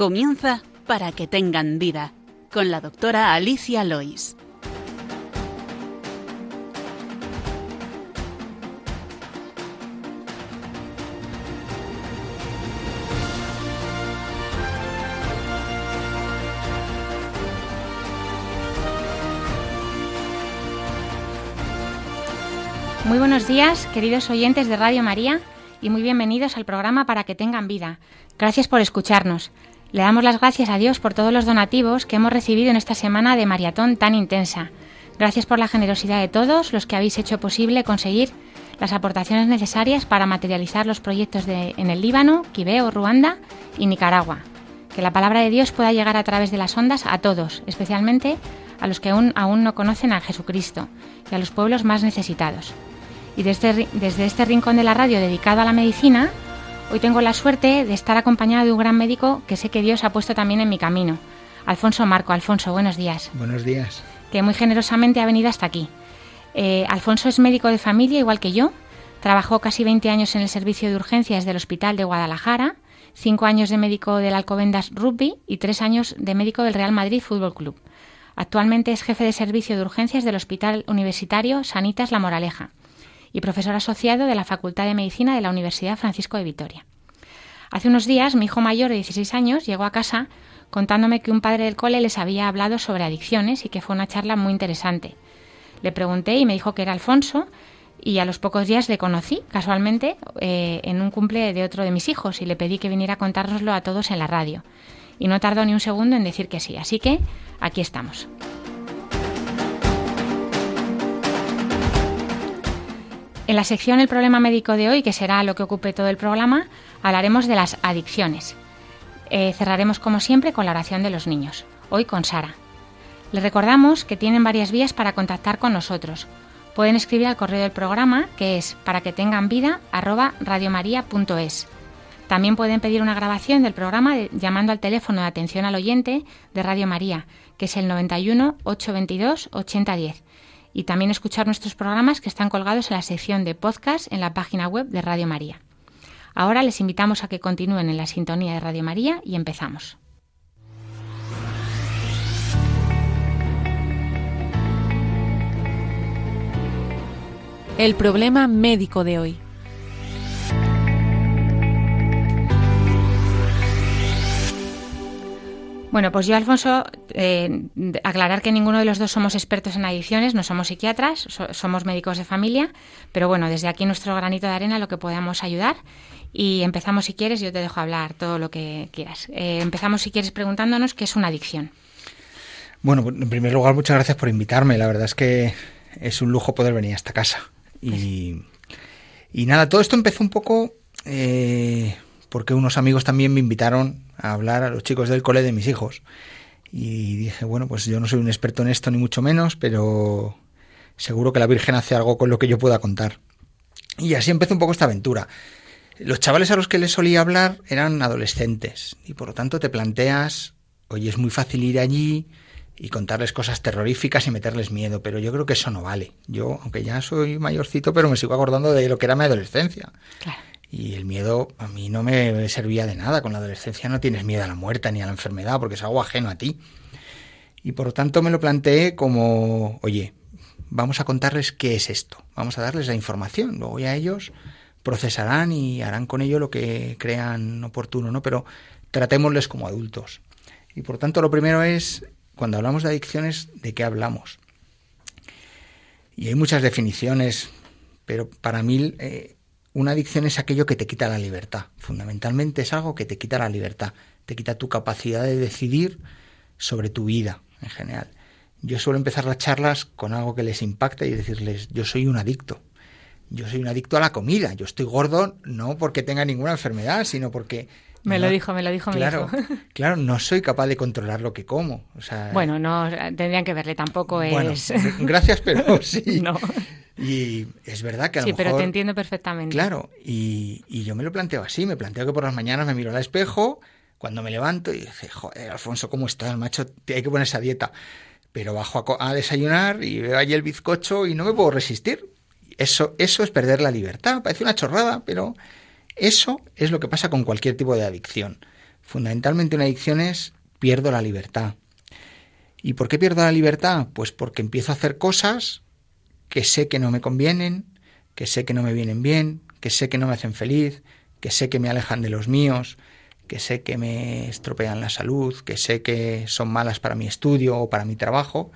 Comienza para que tengan vida con la doctora Alicia Lois. Muy buenos días, queridos oyentes de Radio María, y muy bienvenidos al programa Para que tengan vida. Gracias por escucharnos. Le damos las gracias a Dios por todos los donativos que hemos recibido en esta semana de maratón tan intensa. Gracias por la generosidad de todos los que habéis hecho posible conseguir las aportaciones necesarias para materializar los proyectos en el Líbano, Quibeo, Ruanda y Nicaragua. Que la palabra de Dios pueda llegar a través de las ondas a todos, especialmente a los que aún, aún no conocen a Jesucristo y a los pueblos más necesitados. Y desde, desde este rincón de la radio dedicado a la medicina, hoy tengo la suerte de estar acompañado de un gran médico que sé que Dios ha puesto también en mi camino. Alfonso Marco. Alfonso, buenos días. Buenos días. Que muy generosamente ha venido hasta aquí. Eh, Alfonso es médico de familia, igual que yo. Trabajó casi 20 años en el servicio de urgencias del Hospital de Guadalajara, 5 años de médico del Alcobendas Rugby y 3 años de médico del Real Madrid Fútbol Club. Actualmente es jefe de servicio de urgencias del Hospital Universitario Sanitas La Moraleja y profesor asociado de la Facultad de Medicina de la Universidad Francisco de Vitoria. Hace unos días mi hijo mayor de 16 años llegó a casa contándome que un padre del cole les había hablado sobre adicciones y que fue una charla muy interesante. Le pregunté y me dijo que era Alfonso y a los pocos días le conocí casualmente eh, en un cumple de otro de mis hijos y le pedí que viniera a contárnoslo a todos en la radio. Y no tardó ni un segundo en decir que sí, así que aquí estamos. En la sección El problema médico de hoy, que será lo que ocupe todo el programa, hablaremos de las adicciones. Eh, cerraremos como siempre con la oración de los niños, hoy con Sara. Les recordamos que tienen varias vías para contactar con nosotros. Pueden escribir al correo del programa, que es para que tengan vida radiomaria.es. También pueden pedir una grabación del programa llamando al teléfono de atención al oyente de Radio María, que es el 91 822 8010 y también escuchar nuestros programas que están colgados en la sección de podcast en la página web de Radio María. Ahora les invitamos a que continúen en la sintonía de Radio María y empezamos. El problema médico de hoy. Bueno, pues yo, Alfonso, eh, aclarar que ninguno de los dos somos expertos en adicciones, no somos psiquiatras, somos médicos de familia, pero bueno, desde aquí nuestro granito de arena lo que podamos ayudar. Y empezamos si quieres, yo te dejo hablar todo lo que quieras. Eh, empezamos si quieres preguntándonos qué es una adicción. Bueno, en primer lugar, muchas gracias por invitarme. La verdad es que es un lujo poder venir a esta casa. Y, y nada, todo esto empezó un poco eh, porque unos amigos también me invitaron a hablar a los chicos del cole de mis hijos. Y dije, bueno, pues yo no soy un experto en esto ni mucho menos, pero seguro que la Virgen hace algo con lo que yo pueda contar. Y así empezó un poco esta aventura. Los chavales a los que les solía hablar eran adolescentes y por lo tanto te planteas, oye, es muy fácil ir allí y contarles cosas terroríficas y meterles miedo, pero yo creo que eso no vale. Yo, aunque ya soy mayorcito, pero me sigo acordando de lo que era mi adolescencia. Claro. Y el miedo a mí no me servía de nada. Con la adolescencia no tienes miedo a la muerte ni a la enfermedad porque es algo ajeno a ti. Y por lo tanto me lo planteé como, oye, vamos a contarles qué es esto. Vamos a darles la información. Luego ya ellos procesarán y harán con ello lo que crean oportuno, ¿no? Pero tratémosles como adultos. Y por tanto lo primero es, cuando hablamos de adicciones, ¿de qué hablamos? Y hay muchas definiciones, pero para mí eh, una adicción es aquello que te quita la libertad. Fundamentalmente es algo que te quita la libertad, te quita tu capacidad de decidir sobre tu vida en general. Yo suelo empezar las charlas con algo que les impacta y decirles, yo soy un adicto. Yo soy un adicto a la comida. Yo estoy gordo no porque tenga ninguna enfermedad, sino porque me lo dijo, me lo dijo claro, mi hijo. Claro, no soy capaz de controlar lo que como. O sea, bueno, no tendrían que verle, tampoco es. gracias, pero sí. no. Y es verdad que a lo sí, mejor. pero te entiendo perfectamente. Claro, y, y, yo me lo planteo así. Me planteo que por las mañanas me miro al espejo, cuando me levanto y dice, joder, Alfonso, ¿cómo estás, macho? Hay que ponerse a dieta. Pero bajo a, a desayunar y veo allí el bizcocho y no me puedo resistir. Eso, eso es perder la libertad. Parece una chorrada, pero eso es lo que pasa con cualquier tipo de adicción. Fundamentalmente una adicción es pierdo la libertad. ¿Y por qué pierdo la libertad? Pues porque empiezo a hacer cosas que sé que no me convienen, que sé que no me vienen bien, que sé que no me hacen feliz, que sé que me alejan de los míos, que sé que me estropean la salud, que sé que son malas para mi estudio o para mi trabajo,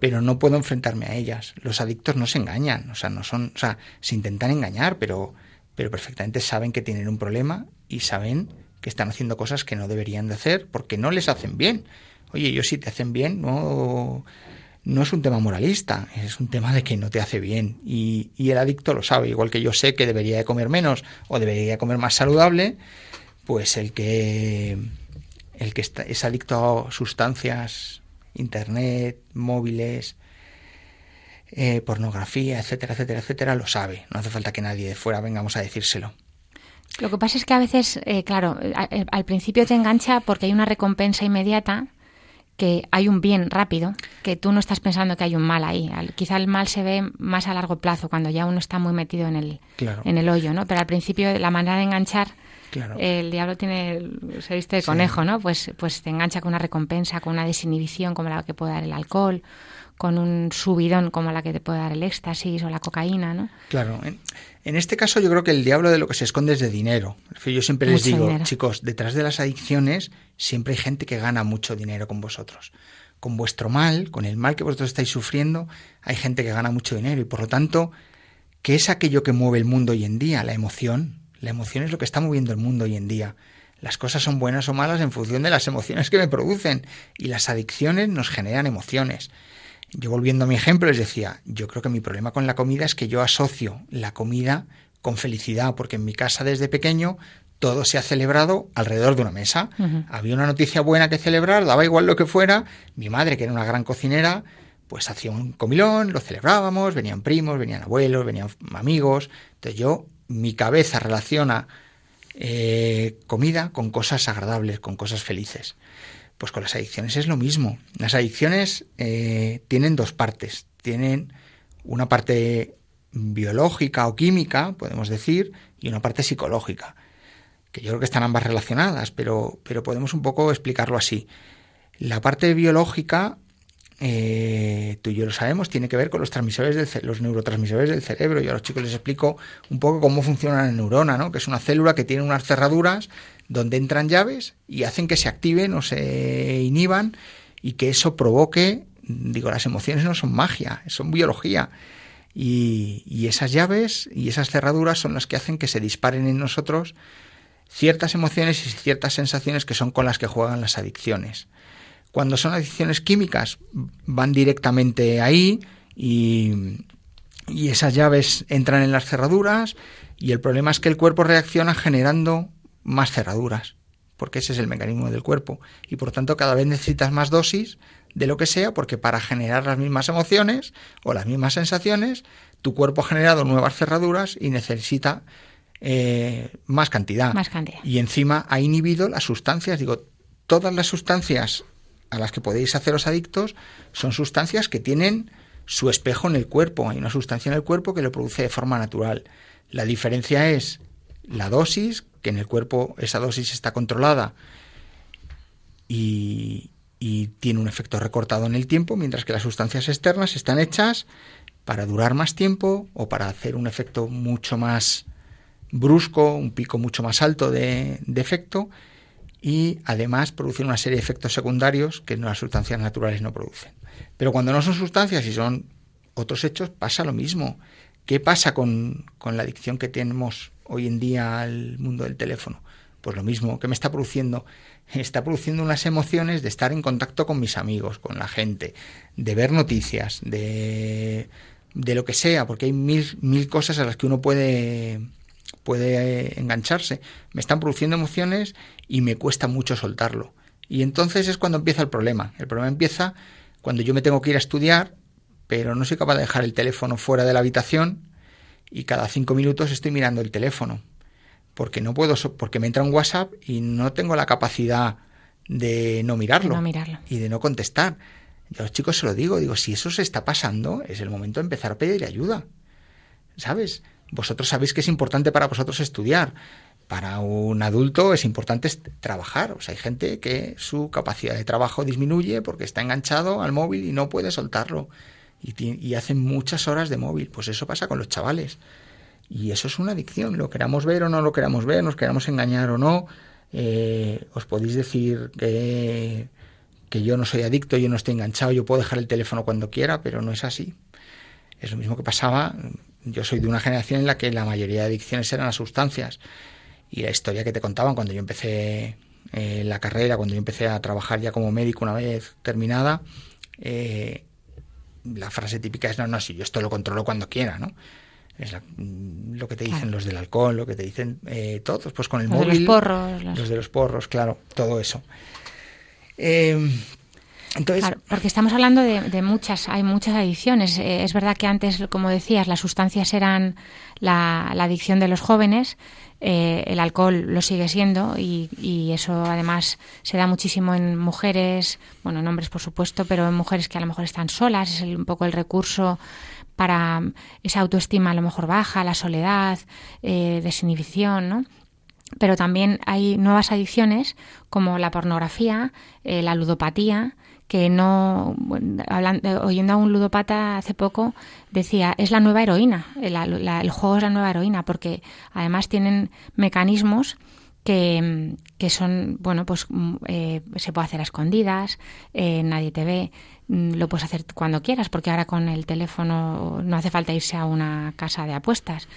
pero no puedo enfrentarme a ellas. Los adictos no se engañan, o sea, no son, o sea, se intentan engañar, pero, pero perfectamente saben que tienen un problema y saben que están haciendo cosas que no deberían de hacer porque no les hacen bien. Oye, yo si te hacen bien, no, no es un tema moralista, es un tema de que no te hace bien. Y, y el adicto lo sabe, igual que yo sé que debería de comer menos o debería comer más saludable, pues el que el que está, es adicto a sustancias, internet, móviles, eh, pornografía, etcétera, etcétera, etcétera, lo sabe. No hace falta que nadie de fuera vengamos a decírselo. Lo que pasa es que a veces, eh, claro, al principio te engancha porque hay una recompensa inmediata, que hay un bien rápido, que tú no estás pensando que hay un mal ahí. quizá el mal se ve más a largo plazo, cuando ya uno está muy metido en el, en el hoyo, ¿no? Pero al principio la manera de enganchar, el diablo tiene, se viste de conejo, ¿no? Pues, pues te engancha con una recompensa, con una desinhibición como la que puede dar el alcohol, con un subidón como la que te puede dar el éxtasis o la cocaína, ¿no? Claro. En, este caso yo creo que el diablo de lo que se esconde es de dinero. Yo siempre les digo, chicos, detrás de las adicciones siempre hay gente que gana mucho dinero con vosotros. Con vuestro mal, con el mal que vosotros estáis sufriendo, hay gente que gana mucho dinero y por lo tanto, ¿qué es aquello que mueve el mundo hoy en día? La emoción. La emoción es lo que está moviendo el mundo hoy en día. Las cosas son buenas o malas en función de las emociones que me producen y las adicciones nos generan emociones. Yo volviendo a mi ejemplo les decía, yo creo que mi problema con la comida es que yo asocio la comida con felicidad, porque en mi casa desde pequeño todo se ha celebrado alrededor de una mesa. Había una noticia buena que celebrar, daba igual lo que fuera. Mi madre, que era una gran cocinera, pues hacía un comilón, lo celebrábamos, venían primos, venían abuelos, venían amigos. Entonces yo, mi cabeza relaciona eh, comida con cosas agradables, con cosas felices. Pues con las adicciones es lo mismo. Las adicciones eh, tienen dos partes. Tienen una parte biológica o química, podemos decir, y una parte psicológica, que yo creo que están ambas relacionadas, pero, pero podemos un poco explicarlo así. La parte biológica, eh, tú y yo lo sabemos, tiene que ver con los transmisores del los neurotransmisores del cerebro. Yo a los chicos les explico un poco cómo funciona la neurona, ¿no? que es una célula que tiene unas cerraduras donde entran llaves y hacen que se activen o se inhiban y que eso provoque, digo, las emociones no son magia, son biología. Y, y, esas llaves y esas cerraduras son las que hacen que se disparen en nosotros ciertas emociones y ciertas sensaciones que son con las que juegan las adicciones. Cuando son adicciones químicas, van directamente ahí y, y esas llaves entran en las cerraduras y el problema es que el cuerpo reacciona generando más cerraduras, porque ese es el mecanismo del cuerpo. Y por tanto cada vez necesitas más dosis de lo que sea, porque para generar las mismas emociones o las mismas sensaciones, tu cuerpo ha generado nuevas cerraduras y necesita eh, más cantidad. Más cantidad. Y encima ha inhibido las sustancias. Digo, todas las sustancias a las que podéis haceros adictos son sustancias que tienen su espejo en el cuerpo. Hay una sustancia en el cuerpo que lo produce de forma natural. La diferencia es la dosis, que en el cuerpo esa dosis está controlada y, tiene un efecto recortado en el tiempo, mientras que las sustancias externas están hechas para durar más tiempo o para hacer un efecto mucho más brusco, un pico mucho más alto de, de efecto y además producen una serie de efectos secundarios que las sustancias naturales no producen. Pero cuando no son sustancias y son otros hechos, pasa lo mismo. ¿Qué pasa con, con la adicción que tenemos hoy en día al mundo del teléfono? Pues lo mismo, que me está produciendo? Está produciendo unas emociones de estar en contacto con mis amigos, con la gente, de ver noticias, de, de lo que sea, porque hay mil, mil cosas a las que uno puede, puede engancharse. Me están produciendo emociones y me cuesta mucho soltarlo. Y entonces es cuando empieza el problema. El problema empieza cuando yo me tengo que ir a estudiar, pero no soy capaz de dejar el teléfono fuera de la habitación y cada cinco minutos estoy mirando el teléfono porque no puedo porque me entra un WhatsApp y no tengo la capacidad de no mirarlo, y de no contestar. Yo a los chicos se lo digo, digo, si eso se está pasando, es el momento de empezar a pedir ayuda. ¿Sabes? Vosotros sabéis que es importante para vosotros estudiar, para un adulto es importante trabajar. O sea, hay gente que su capacidad de trabajo disminuye porque está enganchado al móvil y no puede soltarlo. Y, hacen muchas horas de móvil. Pues eso pasa con los chavales. Y eso es una adicción. Lo queramos ver o no lo queramos ver, nos queramos engañar o no. Eh, os podéis decir que, que yo no soy adicto, yo no estoy enganchado, yo puedo dejar el teléfono cuando quiera, pero no es así. Es lo mismo que pasaba. Yo soy de una generación en la que la mayoría de adicciones eran las sustancias y la historia que te contaban cuando yo empecé eh, la carrera, cuando yo empecé a trabajar ya como médico una vez terminada, eh, la frase típica es, no, no, si yo esto lo controlo cuando quiera, ¿no? Es lo que te dicen los del alcohol, lo que te dicen eh, todos, pues con el móvil. De los porros. Los... de los porros, claro, todo eso. Entonces, porque estamos hablando de, muchas, hay muchas adicciones. Eh, es verdad que antes, como decías, las sustancias eran la, adicción de los jóvenes, eh, el alcohol lo sigue siendo y, eso además se da muchísimo en mujeres, bueno, en hombres por supuesto, pero en mujeres que a lo mejor están solas, es un poco el recurso para esa autoestima a lo mejor baja, la soledad, eh, desinhibición, ¿no? Pero también hay nuevas adicciones como la pornografía, eh, la ludopatía, que no, hablando, oyendo a un ludopata hace poco, decía, es la nueva heroína, el, juego es la nueva heroína, porque además tienen mecanismos que, que son, bueno, pues mm, eh, se puede hacer a escondidas, eh, nadie te ve, mm, lo puedes hacer cuando quieras, porque ahora con el teléfono no hace falta irse a una casa de apuestas.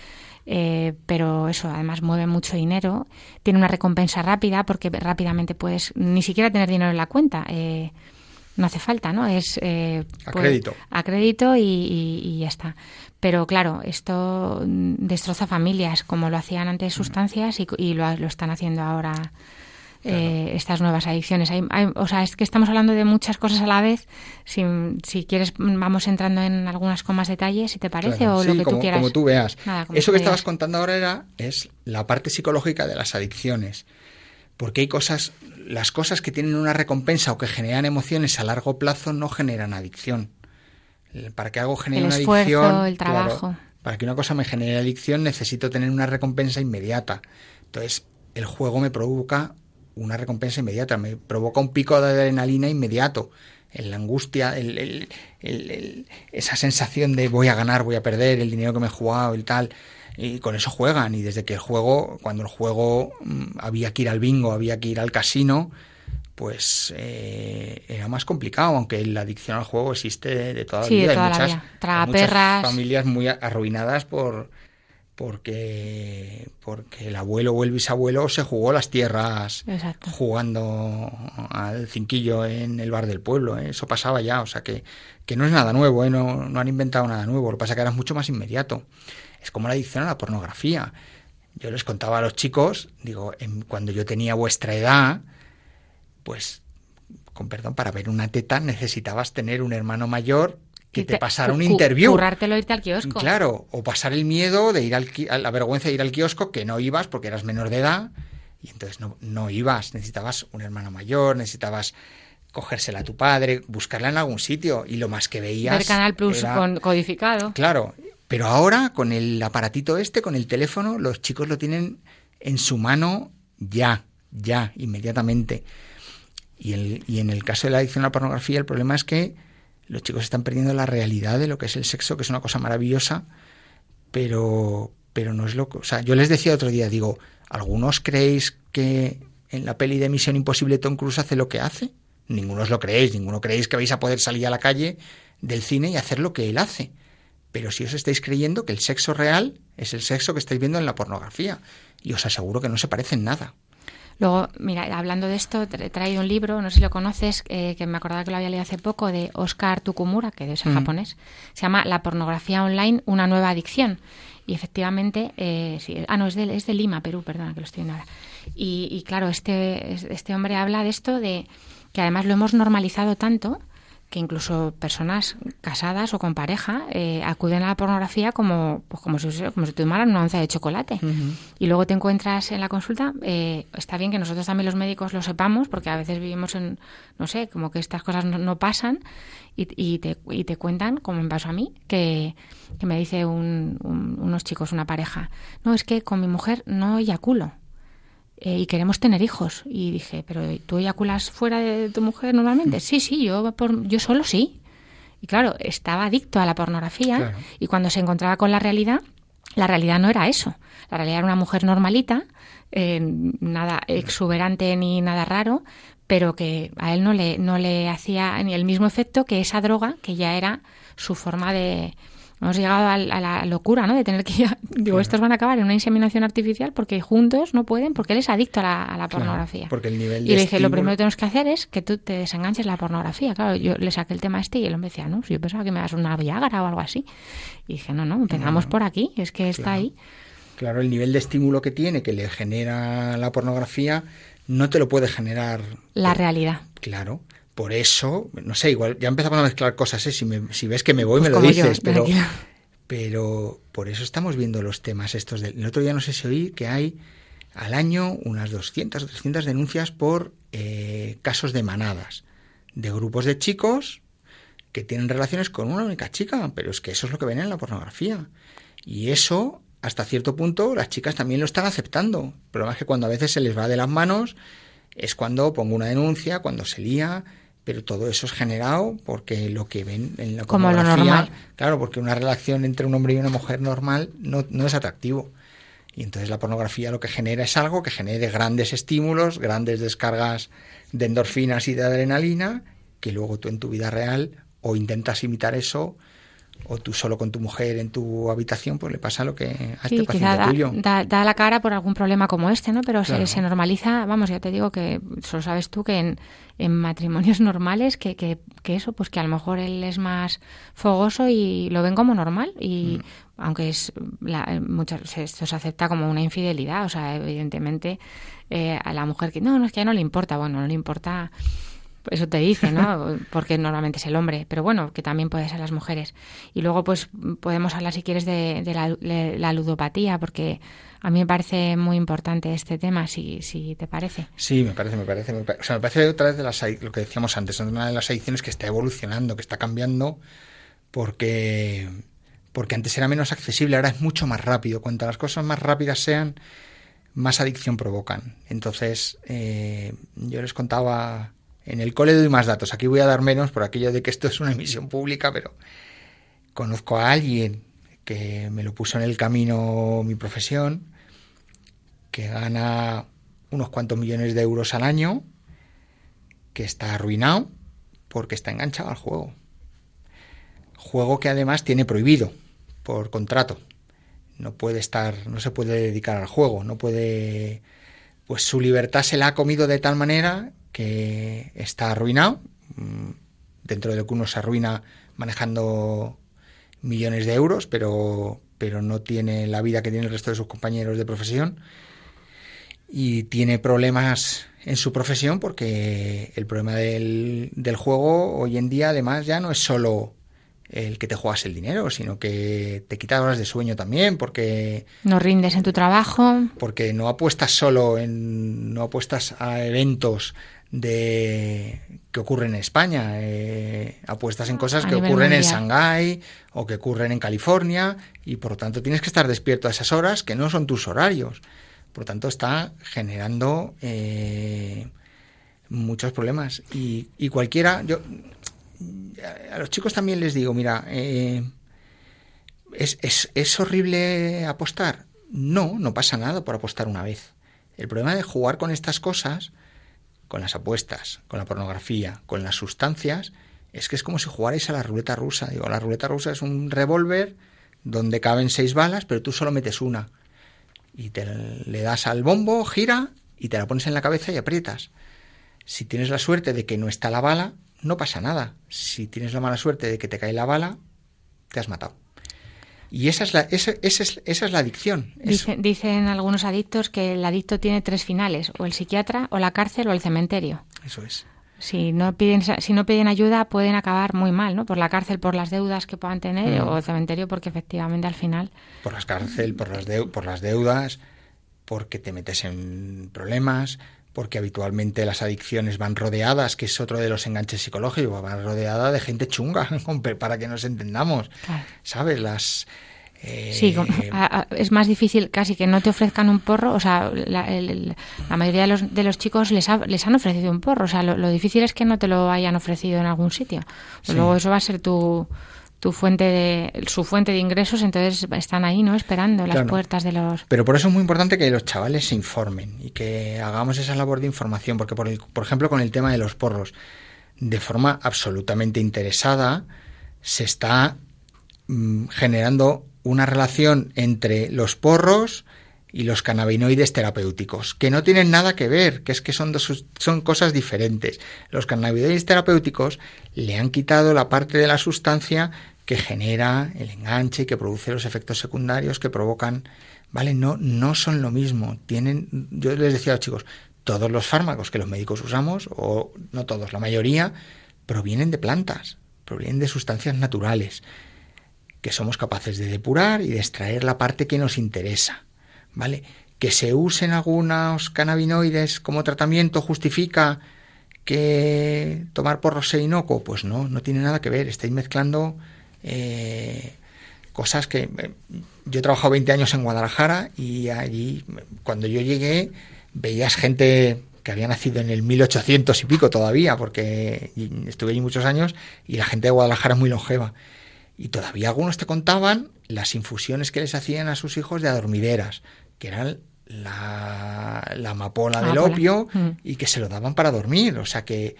Eh, pero eso además mueve mucho dinero, tiene una recompensa rápida porque rápidamente puedes ni siquiera tener dinero en la cuenta. Eh, no hace falta, ¿no? Es eh, a pues, crédito. A crédito y, ya está. Pero claro, esto destroza familias, como lo hacían antes sustancias y, lo, están haciendo ahora eh, estas nuevas adicciones. o sea, es que estamos hablando de muchas cosas a la vez. Si, si quieres, vamos entrando en algunas con más detalles, si te parece, o lo que tú quieras. Como tú veas. Eso que estabas contando ahora era, es la parte psicológica de las adicciones porque hay cosas, las cosas que tienen una recompensa o que generan emociones a largo plazo no generan adicción. Para que algo genere una adicción, el trabajo. para que una cosa me genere adicción necesito tener una recompensa inmediata. Entonces, el juego me provoca una recompensa inmediata, me provoca un pico de adrenalina inmediato. La angustia, esa sensación de voy a ganar, voy a perder, el dinero que me he jugado y tal y con eso juegan. Y desde que el juego, cuando el juego mm, había que ir al bingo, había que ir al casino, pues eh, era más complicado, aunque la adicción al juego existe de, toda la vida. hay muchas, familias muy arruinadas por porque porque el abuelo o el bisabuelo se jugó las tierras jugando al cinquillo en el bar del pueblo. ¿eh? Eso pasaba ya, o sea que, que no es nada nuevo, ¿eh? no, no han inventado nada nuevo, lo que pasa es que era mucho más inmediato. Es como la adicción a la pornografía. Yo les contaba a los chicos, digo, cuando yo tenía vuestra edad, pues, con perdón, para ver una teta necesitabas tener un hermano mayor que te, pasara un interview. Currártelo irte al kiosco. Claro, o pasar el miedo de ir al la vergüenza de ir al kiosco, que no ibas porque eras menor de edad, y entonces no, no ibas, necesitabas un hermano mayor, necesitabas cogérsela a tu padre, buscarla en algún sitio, y lo más que veías... Ver Canal Plus con codificado. Claro, pero ahora, con el aparatito este, con el teléfono, los chicos lo tienen en su mano ya, ya, inmediatamente. Y, en el caso de la adicción a la pornografía, el problema es que los chicos están perdiendo la realidad de lo que es el sexo, que es una cosa maravillosa, pero, pero no es lo que... O sea, yo les decía otro día, digo, ¿algunos creéis que en la peli de Misión Imposible Tom Cruise hace lo que hace? Ninguno os lo creéis, ninguno creéis que vais a poder salir a la calle del cine y hacer lo que él hace pero si os estáis creyendo que el sexo real es el sexo que estáis viendo en la pornografía, y os aseguro que no se parecen nada. Luego, mira, hablando de esto, he traído un libro, no sé si lo conoces, eh, que me acordaba que lo había leído hace poco, de Oscar Tukumura, que es en mm. japonés. Se llama La pornografía online, una nueva adicción. Y efectivamente, eh, ah, no, es de, es de Lima, Perú, perdona, que lo estoy viendo ahora. Y, y claro, este, este hombre habla de esto, de que además lo hemos normalizado tanto que incluso personas casadas o con pareja eh, acuden a la pornografía como, pues como, si, como si tomaran una onza de chocolate. Y luego te encuentras en la consulta, eh, está bien que nosotros también los médicos lo sepamos, porque a veces vivimos en, no sé, como que estas cosas no, pasan y, y, te, y te cuentan, como me pasó a mí, que, que me dice un, unos chicos, una pareja, no, es que con mi mujer no eyaculo. Eh, y queremos tener hijos. Y dije, ¿pero tú eyaculas fuera de tu mujer normalmente? Sí, sí, yo, por, yo solo sí. Y claro, estaba adicto a la pornografía y cuando se encontraba con la realidad, la realidad no era eso. La realidad era una mujer normalita, eh, nada exuberante ni nada raro, pero que a él no le, no le hacía ni el mismo efecto que esa droga, que ya era su forma de, hemos llegado a, la locura, ¿no? De tener que ir, digo, estos van a acabar en una inseminación artificial porque juntos no pueden, porque él es adicto a la, pornografía. porque el nivel y le dije, lo primero que tenemos que hacer es que tú te desenganches la pornografía. Claro, yo le saqué el tema este y él me decía, no, yo pensaba que me das una Viagra o algo así. Y dije, no, no, empezamos por aquí, es que está ahí. Claro, el nivel de estímulo que tiene, que le genera la pornografía, no te lo puede generar. La realidad. Claro. Por eso, no sé, igual ya empezamos a mezclar cosas, ¿eh? si, si ves que me voy, me pues lo dices, pero, pero por eso estamos viendo los temas estos. Del, el otro día no sé si oí que hay al año unas 200 o 300 denuncias por eh, casos de manadas, de grupos de chicos que tienen relaciones con una única chica, pero es que eso es lo que ven en la pornografía. Y eso, hasta cierto punto, las chicas también lo están aceptando. El problema es que cuando a veces se les va de las manos, es cuando pongo una denuncia, cuando se lía, pero todo eso es generado porque lo que ven en la Como lo normal. claro, porque una relación entre un hombre y una mujer normal no, no es atractivo. Y entonces la pornografía lo que genera es algo que genere grandes estímulos, grandes descargas de endorfinas y de adrenalina, que luego tú en tu vida real o intentas imitar eso o tú solo con tu mujer en tu habitación, pues le pasa lo que a este paciente da, tuyo. Da, da, la cara por algún problema como este, ¿no? Pero se, se, normaliza, vamos, ya te digo que solo sabes tú que en, en matrimonios normales que, que, que, eso, pues que a lo mejor él es más fogoso y lo ven como normal y mm. aunque es la, muchas, esto se acepta como una infidelidad, o sea, evidentemente eh, a la mujer que no, no es que no le importa, bueno, no le importa eso te dice, ¿no? Porque normalmente es el hombre, pero bueno, que también puede ser las mujeres. Y luego, pues podemos hablar, si quieres, de, la, ludopatía, porque a mí me parece muy importante este tema, si, si te parece. Sí, me parece, me parece. o sea, me parece otra vez de las, lo que decíamos antes, una de las adicciones que está evolucionando, que está cambiando, porque, porque antes era menos accesible, ahora es mucho más rápido. Cuanto las cosas más rápidas sean, más adicción provocan. Entonces, eh, yo les contaba en el cole doy más datos. Aquí voy a dar menos por aquello de que esto es una emisión pública, pero conozco a alguien que me lo puso en el camino mi profesión, que gana unos cuantos millones de euros al año, que está arruinado porque está enganchado al juego. Juego que además tiene prohibido por contrato. No puede estar, no se puede dedicar al juego, no puede pues su libertad se la ha comido de tal manera que está arruinado, mm, dentro de lo que uno se arruina manejando millones de euros, pero, pero no tiene la vida que tiene el resto de sus compañeros de profesión y tiene problemas en su profesión porque el problema del, del juego hoy en día además ya no es solo el que te juegas el dinero, sino que te quita horas de sueño también, porque... No rindes en tu trabajo. Porque no apuestas solo en... no apuestas a eventos de que ocurren en España. Eh, apuestas en cosas que ocurren en Shanghái o que ocurren en California y por lo tanto tienes que estar despierto a esas horas que no son tus horarios. Por tanto está generando eh, muchos problemas y, y, cualquiera. Yo a los chicos también les digo, mira, eh, ¿es, es, ¿es horrible apostar? No, no pasa nada por apostar una vez. El problema de jugar con estas cosas con las apuestas, con la pornografía, con las sustancias, es que es como si jugarais a la ruleta rusa. Digo, la ruleta rusa es un revólver donde caben seis balas, pero tú solo metes una. Y te le das al bombo, gira y te la pones en la cabeza y aprietas. Si tienes la suerte de que no está la bala, no pasa nada. Si tienes la mala suerte de que te cae la bala, te has matado. Y esa es la, esa, esa es, esa es la adicción. dicen algunos adictos que el adicto tiene tres finales, o el psiquiatra, o la cárcel, o el cementerio. Eso es. Si no piden, si no piden ayuda pueden acabar muy mal, ¿no? Por la cárcel, por las deudas que puedan tener, mm. o el cementerio porque efectivamente al final... Por las cárcel, por las, por las deudas, porque te metes en problemas, porque habitualmente las adicciones van rodeadas, que es otro de los enganches psicológicos, van rodeadas de gente chunga, para que nos entendamos. ¿Sabes? Las sí, es más difícil casi que no te ofrezcan un porro. O sea, la, mayoría de los, de los chicos les, les han ofrecido un porro. O sea, lo, difícil es que no te lo hayan ofrecido en algún sitio. Luego eso va a ser tu, tu fuente de su fuente de ingresos, entonces están ahí, ¿no? Esperando las puertas de los. Pero por eso es muy importante que los chavales se informen y que hagamos esa labor de información, porque por, por ejemplo con el tema de los porros, de forma absolutamente interesada se está mm, generando una relación entre los porros y los cannabinoides terapéuticos, que no tienen nada que ver, que es que son, dos, son cosas diferentes. Los cannabinoides terapéuticos le han quitado la parte de la sustancia que genera el enganche, que produce los efectos secundarios que provocan, ¿vale? No, no son lo mismo. Tienen, yo les decía a los chicos, todos los fármacos que los médicos usamos, o no todos, la mayoría, provienen de plantas, provienen de sustancias naturales que somos capaces de depurar y de extraer la parte que nos interesa, ¿vale? Que se usen algunos cannabinoides como tratamiento justifica que tomar porro sea inocuo, pues no, no tiene nada que ver, estáis mezclando eh, cosas que eh, yo he trabajado 20 años en Guadalajara y allí cuando yo llegué veías gente que había nacido en el 1800 y pico todavía, porque estuve allí muchos años y la gente de Guadalajara es muy longeva. Y todavía algunos te contaban las infusiones que les hacían a sus hijos de adormideras, que eran la, la amapola del opio mm. y que se lo daban para dormir. O sea que,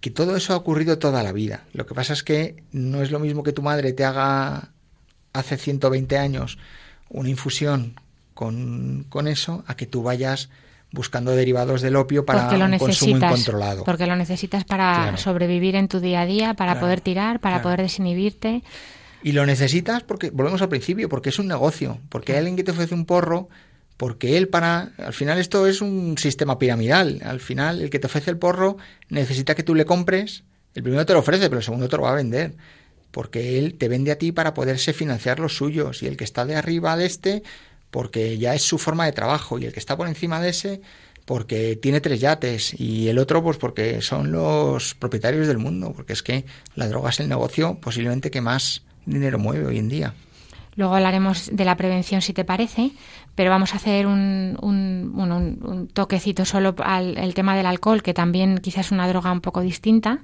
que todo eso ha ocurrido toda la vida. Lo que pasa es que no es lo mismo que tu madre te haga hace 120 años una infusión con, con eso a que tú vayas buscando derivados del opio para un consumo incontrolado. Porque lo necesitas para sobrevivir en tu día a día, para poder tirar, para poder desinhibirte. Y lo necesitas porque, volvemos al principio, porque es un negocio, porque hay alguien que te ofrece un porro, porque él para, al final esto es un sistema piramidal, al final el que te ofrece el porro necesita que tú le compres, el primero te lo ofrece, pero el segundo te lo va a vender, porque él te vende a ti para poderse financiar los suyos, y el que está de arriba de este porque ya es su forma de trabajo y el que está por encima de ese porque tiene tres yates y el otro pues porque son los propietarios del mundo, porque es que la droga es el negocio posiblemente que más dinero mueve hoy en día. Luego hablaremos de la prevención si te parece, pero vamos a hacer un, un, toquecito solo al el tema del alcohol, que también quizás es una droga un poco distinta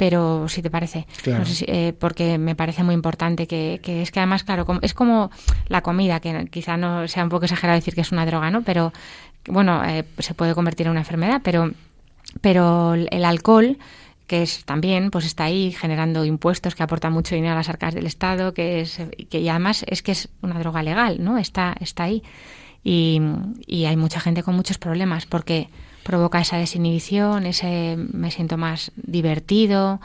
pero si te parece, eh, porque me parece muy importante que, que, es que además, claro, es como la comida, que quizá no sea un poco exagerado decir que es una droga, ¿no? Pero, bueno, eh, se puede convertir en una enfermedad, pero, pero el alcohol que es también pues está ahí generando impuestos que aportan mucho dinero a las arcas del Estado, que es que y además es que es una droga legal, ¿no? Está está ahí y, y hay mucha gente con muchos problemas porque provoca esa desinhibición, ese me siento más divertido.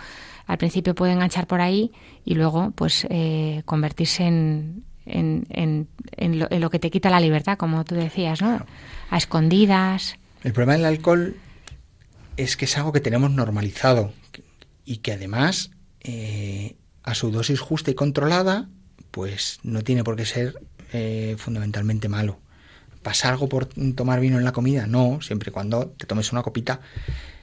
Al principio puede enganchar por ahí y luego pues eh, convertirse en, en, en, lo, que te quita la libertad, como tú decías, ¿no? A escondidas. El problema del alcohol es que es algo que tenemos normalizado y que además eh, a su dosis justa y controlada pues no tiene por qué ser eh, fundamentalmente malo. ¿Pasa algo por tomar vino en la comida? No, siempre y cuando te tomes una copita.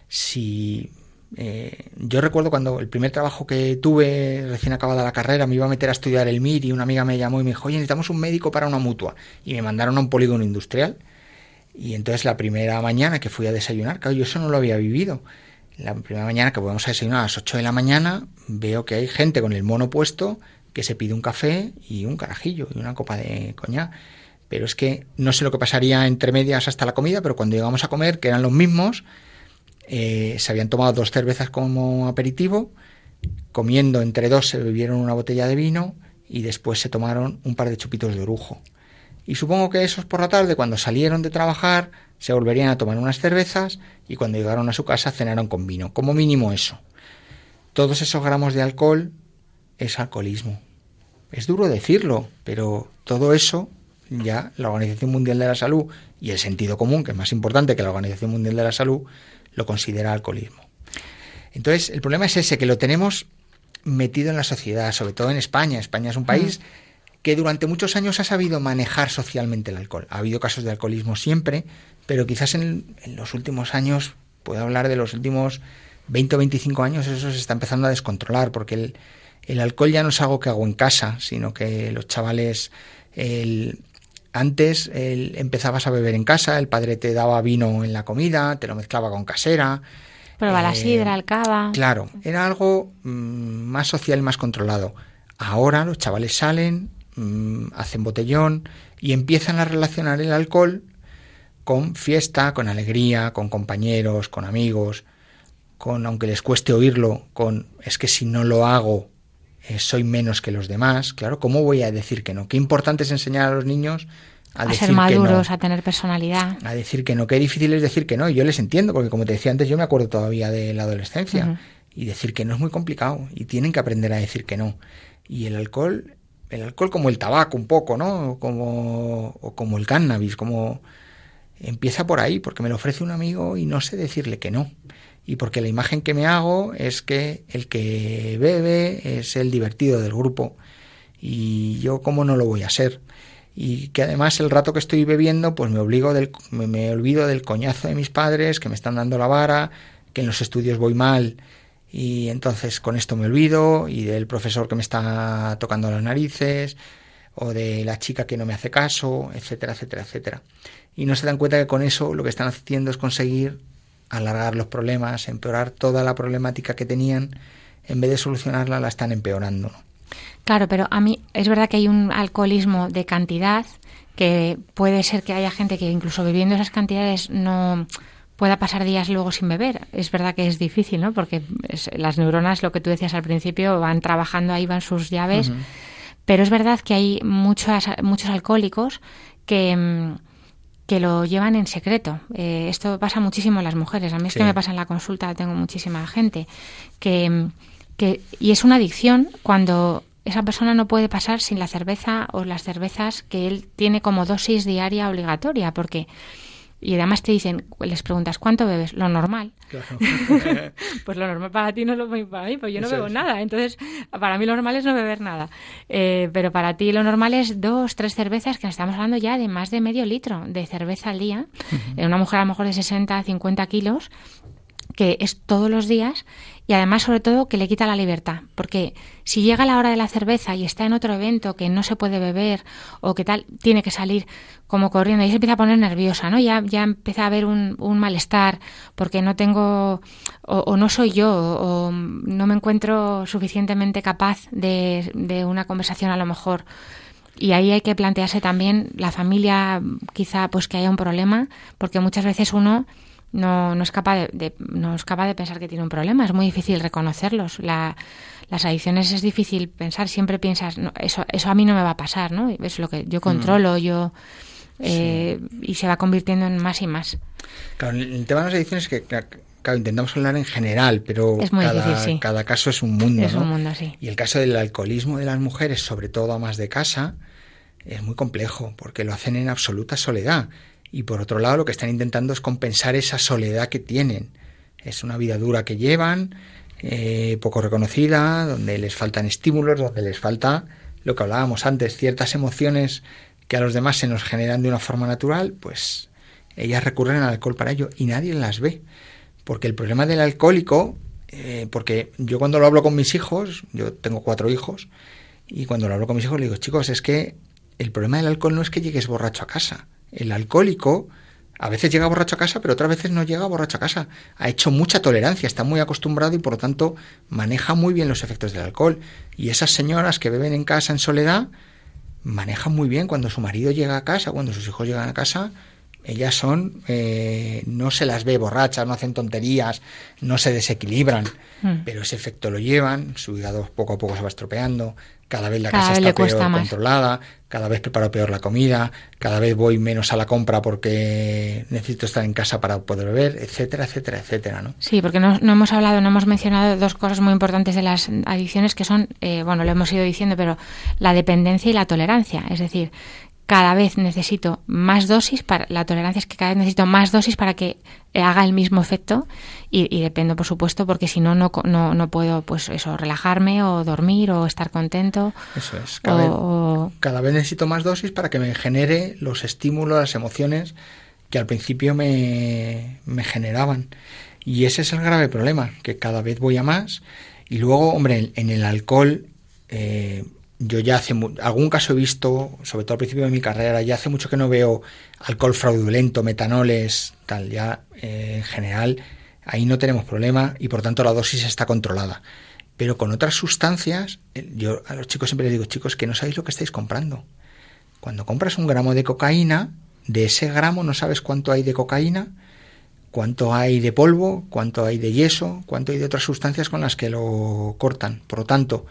Si eh, yo recuerdo cuando el primer trabajo que tuve recién acabada la carrera me iba a meter a estudiar el MIR y una amiga me llamó y me dijo, oye, necesitamos un médico para una mutua. Y me mandaron a un polígono industrial. Y entonces la primera mañana que fui a desayunar, claro, yo eso no lo había vivido. La primera mañana que vamos a desayunar a las 8 de la mañana, veo que hay gente con el mono puesto que se pide un café y un carajillo y una copa de coñac pero es que no sé lo que pasaría entre medias hasta la comida, pero cuando llegamos a comer, que eran los mismos, eh, se habían tomado dos cervezas como aperitivo, comiendo entre dos se bebieron una botella de vino y después se tomaron un par de chupitos de orujo. Y supongo que esos por la tarde, cuando salieron de trabajar, se volverían a tomar unas cervezas y cuando llegaron a su casa cenaron con vino, como mínimo eso. Todos esos gramos de alcohol es alcoholismo. Es duro decirlo, pero todo eso ya la Organización Mundial de la Salud y el sentido común, que es más importante que la Organización Mundial de la Salud, lo considera alcoholismo. Entonces, el problema es ese, que lo tenemos metido en la sociedad, sobre todo en España. España es un país que durante muchos años ha sabido manejar socialmente el alcohol. Ha habido casos de alcoholismo siempre, pero quizás en, en los últimos años, puedo hablar de los últimos 20 o 25 años, eso se está empezando a descontrolar, porque el, el alcohol ya no es algo que hago en casa, sino que los chavales, el, antes el, empezabas a beber en casa, el padre te daba vino en la comida, te lo mezclaba con casera. Prueba la eh, sidra, el cava. Claro, era algo mm, más social, más controlado. Ahora los chavales salen, mm, hacen botellón y empiezan a relacionar el alcohol con fiesta, con alegría, con compañeros, con amigos, con, aunque les cueste oírlo, con es que si no lo hago eh, soy menos que los demás. Claro, ¿cómo voy a decir que no? Qué importante es enseñar a los niños a, ser maduros, a tener personalidad. A decir que no, qué difícil es decir que no. Y yo les entiendo, porque como te decía antes, yo me acuerdo todavía de la adolescencia. Y decir que no es muy complicado. Y tienen que aprender a decir que no. Y el alcohol, el alcohol como el tabaco un poco, ¿no? Como, o como el cannabis, como empieza por ahí, porque me lo ofrece un amigo y no sé decirle que no y porque la imagen que me hago es que el que bebe es el divertido del grupo. Y yo cómo no lo voy a ser y que además el rato que estoy bebiendo pues me obligo del me, olvido del coñazo de mis padres que me están dando la vara que en los estudios voy mal. Y entonces con esto me olvido y del profesor que me está tocando las narices o de la chica que no me hace caso, etcétera, etcétera, etcétera. Y no se dan cuenta que con eso lo que están haciendo es conseguir alargar los problemas, empeorar toda la problemática que tenían, en vez de solucionarla la están empeorando. Claro, pero a mí es verdad que hay un alcoholismo de cantidad que puede ser que haya gente que incluso bebiendo esas cantidades no pueda pasar días luego sin beber. Es verdad que es difícil, ¿no? Porque las neuronas, lo que tú decías al principio, van trabajando ahí, van sus llaves. Pero es verdad que hay muchos, muchos alcohólicos que mm, que lo llevan en secreto. Eh, esto pasa muchísimo en las mujeres. A mí es que me pasa en la consulta, tengo muchísima gente. Que, que, y es una adicción cuando esa persona no puede pasar sin la cerveza o las cervezas que él tiene como dosis diaria obligatoria, porque y además te dicen, les preguntas, ¿cuánto bebes? Lo normal. pues lo normal para ti no es lo mismo para mí, pues yo no bebo nada. Entonces, para mí lo normal es no beber nada. Eh, pero para ti lo normal es dos, tres cervezas, que estamos hablando ya de más de medio litro de cerveza al día. En una mujer a lo mejor de 60, 50 kilos, que es todos los días y además sobre todo que le quita la libertad, porque si llega la hora de la cerveza y está en otro evento que no se puede beber o que tal, tiene que salir como corriendo y se empieza a poner nerviosa, ¿no? Ya, ya empieza a haber un, un malestar porque no tengo o, no soy yo o no me encuentro suficientemente capaz de, de una conversación a lo mejor y ahí hay que plantearse también la familia quizá pues que haya un problema porque muchas veces uno no, no, es capaz de, no es capaz de pensar que tiene un problema, es muy difícil reconocerlos. La, las adicciones es difícil pensar, siempre piensas, eso, eso a mí no me va a pasar, ¿no? Es lo que yo mm. controlo, yo... Eh, y se va convirtiendo en más y más. Claro, el tema de las adicciones es que claro, intentamos hablar en general, pero cada, cada, caso es un mundo. Es un mundo, sí. Y el caso del alcoholismo de las mujeres, sobre todo a más de casa, es muy complejo, porque lo hacen en absoluta soledad y por otro lado lo que están intentando es compensar esa soledad que tienen. Es una vida dura que llevan, eh, poco reconocida, donde les faltan estímulos, donde les falta lo que hablábamos antes, ciertas emociones que a los demás se nos generan de una forma natural, pues ellas recurren al alcohol para ello y nadie las ve. Porque el problema del alcohólico, eh, porque yo cuando lo hablo con mis hijos, yo tengo cuatro hijos, y cuando lo hablo con mis hijos le digo, chicos, es que el problema del alcohol no es que llegues borracho a casa, el alcohólico a veces llega borracho a casa, pero otras veces no llega borracho a casa. Ha hecho mucha tolerancia, está muy acostumbrado y por lo tanto maneja muy bien los efectos del alcohol. Y esas señoras que beben en casa en soledad manejan muy bien cuando su marido llega a casa, cuando sus hijos llegan a casa, ellas son, eh, no se las ve borrachas, no hacen tonterías, no se desequilibran, hmm. pero ese efecto lo llevan, su hígado poco a poco se va estropeando, cada vez la casa está peor controlada, cada vez preparo peor la comida, cada vez voy menos a la compra porque necesito estar en casa para poder beber, etcétera, etcétera, etcétera, ¿no? Sí, porque no, hemos hablado, no hemos mencionado dos cosas muy importantes de las adicciones que son, eh, bueno, lo hemos ido diciendo, pero la dependencia y la tolerancia, es decir, cada vez necesito más dosis para la tolerancia es que cada vez necesito más dosis para que haga el mismo efecto y, dependo por supuesto porque si no no no puedo pues eso relajarme o dormir o estar contento eso es. Cada, vez, cada vez necesito más dosis para que me genere los estímulos las emociones que al principio me, me generaban. Y ese es el grave problema que cada vez voy a más y luego hombre en el alcohol eh, yo ya hace algún caso he visto, sobre todo al principio de mi carrera, ya hace mucho que no veo alcohol fraudulento, metanoles, ya eh, en general ahí no tenemos problema y por tanto la dosis está controlada. Pero con otras sustancias, eh, yo a los chicos siempre les digo, chicos, que no sabéis lo que estáis comprando. Cuando compras un gramo de cocaína, de ese gramo no sabes cuánto hay de cocaína, cuánto hay de polvo, cuánto hay de yeso, cuánto hay de otras sustancias con las que lo cortan. Por lo tanto,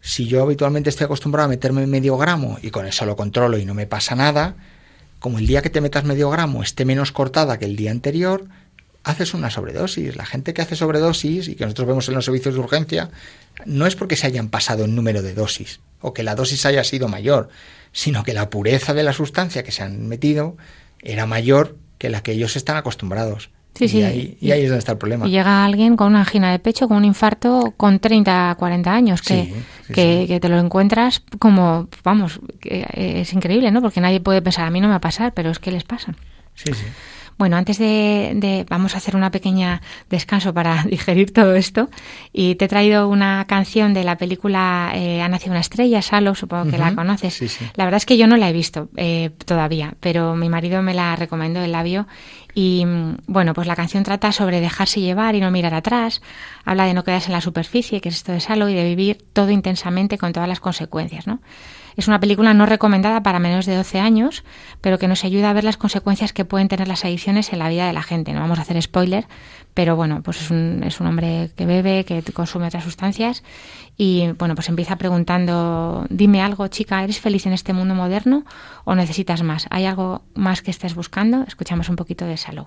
si yo habitualmente estoy acostumbrado a meterme medio gramo y con eso lo controlo y no me pasa nada, como el día que te metas medio gramo esté menos cortada que el día anterior, haces una sobredosis. La gente que hace sobredosis y que nosotros vemos en los servicios de urgencia, no es porque se hayan pasado el número de dosis o que la dosis haya sido mayor, sino que la pureza de la sustancia que se han metido era mayor que la que ellos están acostumbrados. Sí, y, sí. Ahí, y ahí es donde está el problema. Llega alguien con una angina de pecho, con un infarto, con 30, 40 años, que, Sí, sí, que, sí. que te lo encuentras como, vamos, que es increíble, ¿no? Porque nadie puede pensar, a mí no me va a pasar, pero es que les pasa. Sí, sí. Bueno, antes de, de- vamos a hacer una pequeña descanso para digerir todo esto y te he traído una canción de la película eh, Ha nacido una estrella, Salo, supongo que la conoces. sí, sí. La verdad es que yo no la he visto eh, todavía, pero mi marido me la recomendó, el labio. Y mm, bueno, pues la canción trata sobre dejarse llevar y no mirar atrás. Habla de no quedarse en la superficie, que es esto de Salo, y de vivir todo intensamente con todas las consecuencias, ¿no? Es una película no recomendada para menores de 12 años, pero que nos ayuda a ver las consecuencias que pueden tener las adicciones en la vida de la gente. No vamos a hacer spoiler, pero bueno, pues es un, es un hombre que bebe, que consume otras sustancias y bueno, pues empieza preguntando, dime algo, chica, ¿eres feliz en este mundo moderno o necesitas más? ¿Hay algo más que estés buscando? Escuchamos un poquito de Salou.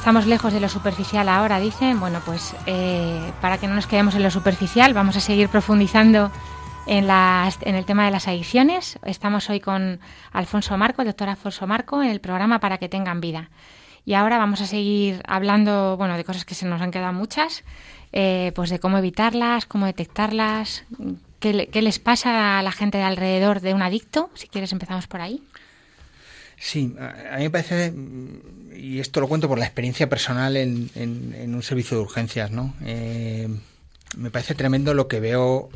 Estamos lejos de lo superficial ahora, dicen. Bueno, pues eh, para que no nos quedemos en lo superficial, vamos a seguir profundizando en, las, en el tema de las adicciones. Estamos hoy con Alfonso Marco, el doctor Alfonso Marco, en el programa Para que tengan vida. Y ahora vamos a seguir hablando, bueno, de cosas que se nos han quedado muchas, eh, pues de cómo evitarlas, cómo detectarlas, qué, qué les pasa a la gente de alrededor de un adicto. Si quieres empezamos por ahí. Sí, a mí me parece, mm, y esto lo cuento por la experiencia personal en, en- en un servicio de urgencias, ¿no? Eh, me parece tremendo lo que veo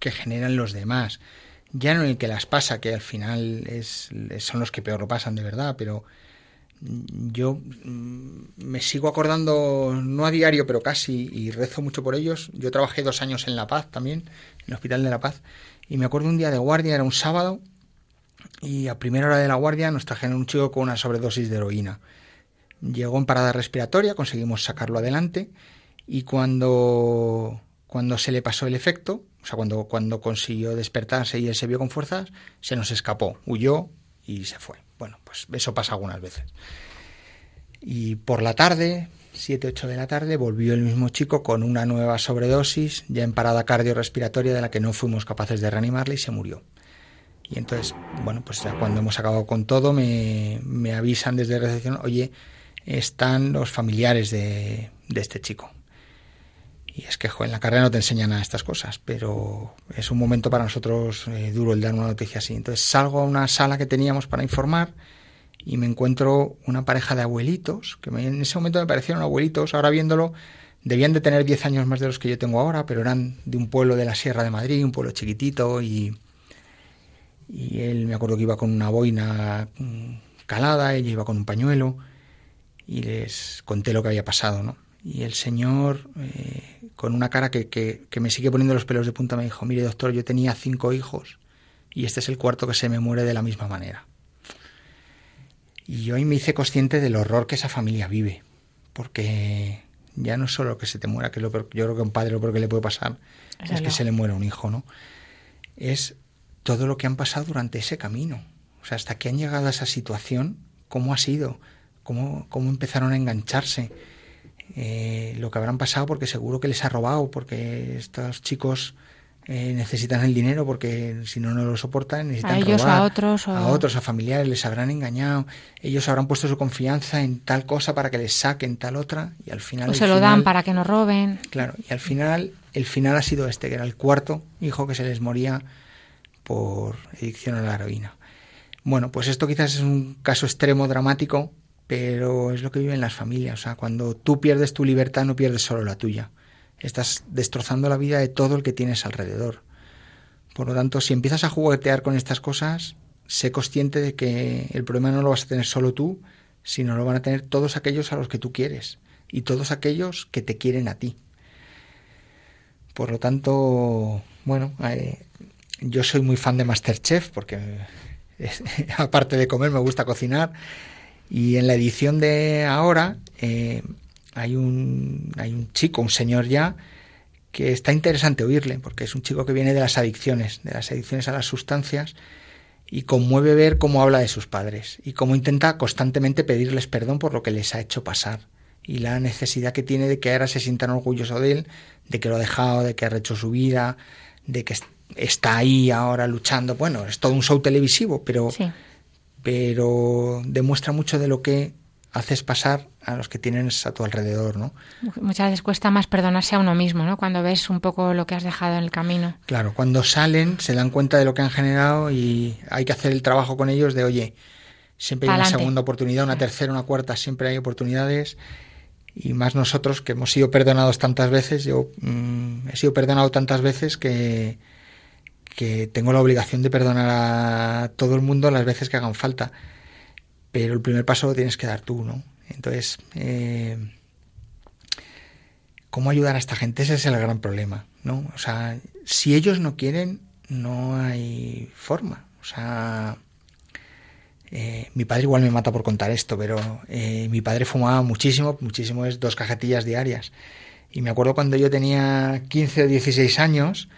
que generan los demás. Ya no el que las pasa, que al final es, son los que peor lo pasan de verdad, pero mm, yo mm, me sigo acordando, no a diario, pero casi, y rezo mucho por ellos. Yo trabajé dos años en La Paz también, en el Hospital de La Paz, y me acuerdo un día de guardia, era un sábado, y a primera hora de la guardia nos trajeron un chico con una sobredosis de heroína. Llegó en parada respiratoria, conseguimos sacarlo adelante y cuando, cuando se le pasó el efecto, o sea, cuando, cuando consiguió despertarse y él se vio con fuerzas, se nos escapó, huyó y se fue. Bueno, pues eso pasa algunas veces. Y por la tarde, 7, 8 de la tarde, volvió el mismo chico con una nueva sobredosis, ya en parada cardiorrespiratoria de la que no fuimos capaces de reanimarle y se murió. Y entonces, bueno, pues ya cuando hemos acabado con todo, me, me avisan desde recepción, oye, están los familiares de, de este chico. Y es que jo, en la carrera no te enseñan a estas cosas, pero es un momento para nosotros eh, duro el dar una noticia así. Entonces salgo a una sala que teníamos para informar y me encuentro una pareja de abuelitos, que en ese momento me parecieron abuelitos, ahora viéndolo, debían de tener 10 años más de los que yo tengo ahora, pero eran de un pueblo de la Sierra de Madrid, un pueblo chiquitito, y, y él me acuerdo que iba con una boina mm, calada, ella iba con un pañuelo, y les conté lo que había pasado, ¿no? Y el señor, eh, con una cara que, que, que me sigue poniendo los pelos de punta, me dijo, mire doctor, yo tenía cinco hijos y este es el cuarto que se me muere de la misma manera. Y yo ahí me hice consciente del horror que esa familia vive, porque ya no es solo que se te muera, que es lo peor- yo creo que a un padre lo peor que le puede pasar Desde es que se le muera un hijo, ¿no? Es todo lo que han pasado durante ese camino. O sea, hasta que han llegado a esa situación, ¿cómo ha sido? ¿Cómo, cómo empezaron a engancharse? Eh, lo que habrán pasado porque seguro que les ha robado, porque estos chicos eh, necesitan el dinero porque si no, no lo soportan, necesitan A ellos robar. a otros, o- A otros, a familiares, les habrán engañado. Ellos habrán puesto su confianza en tal cosa para que les saquen tal otra y al final... O se lo dan para que no roben. Claro, y al final, el final ha sido este, que era el cuarto hijo que se les moría por adicción a la heroína. Bueno, pues esto quizás es un caso extremo, dramático, pero es lo que viven las familias. O sea, cuando tú pierdes tu libertad, no pierdes solo la tuya. Estás destrozando la vida de todo el que tienes alrededor. Por lo tanto, si empiezas a juguetear con estas cosas, sé consciente de que el problema no lo vas a tener solo tú, sino lo van a tener todos aquellos a los que tú quieres y todos aquellos que te quieren a ti. Por lo tanto, bueno, eh, yo soy muy fan de Masterchef porque es- aparte de comer me gusta cocinar. Y en la edición de ahora eh, hay un hay un chico, un señor ya que está interesante oírle porque es un chico que viene de las adicciones, de las adicciones a las sustancias y conmueve ver cómo habla de sus padres y cómo intenta constantemente pedirles perdón por lo que les ha hecho pasar y la necesidad que tiene de que ahora se sientan orgullosos de él, de que lo ha dejado, de que ha hecho su vida, de que está ahí ahora luchando. Bueno, es todo un show televisivo, pero, Sí. pero demuestra mucho de lo que haces pasar a los que tienes a tu alrededor, ¿no? Muchas veces cuesta más perdonarse a uno mismo, ¿no? Cuando ves un poco lo que has dejado en el camino. Claro, cuando salen se dan cuenta de lo que han generado y hay que hacer el trabajo con ellos de, oye, siempre hay una segunda oportunidad, una tercera, una cuarta, siempre hay oportunidades y más nosotros que hemos sido perdonados tantas veces, yo mm, he sido perdonado tantas veces que, que tengo la obligación de perdonar a todo el mundo las veces que hagan falta, pero el primer paso lo tienes que dar tú, ¿no? Entonces, eh, ¿cómo ayudar a esta gente? Ese es el gran problema, ¿no? O sea, si ellos no quieren, no hay forma. Eh, mi padre igual me mata por contar esto, pero eh, mi padre fumaba muchísimo, muchísimo es dos cajetillas diarias. Y me acuerdo cuando yo tenía 15 o 16 años,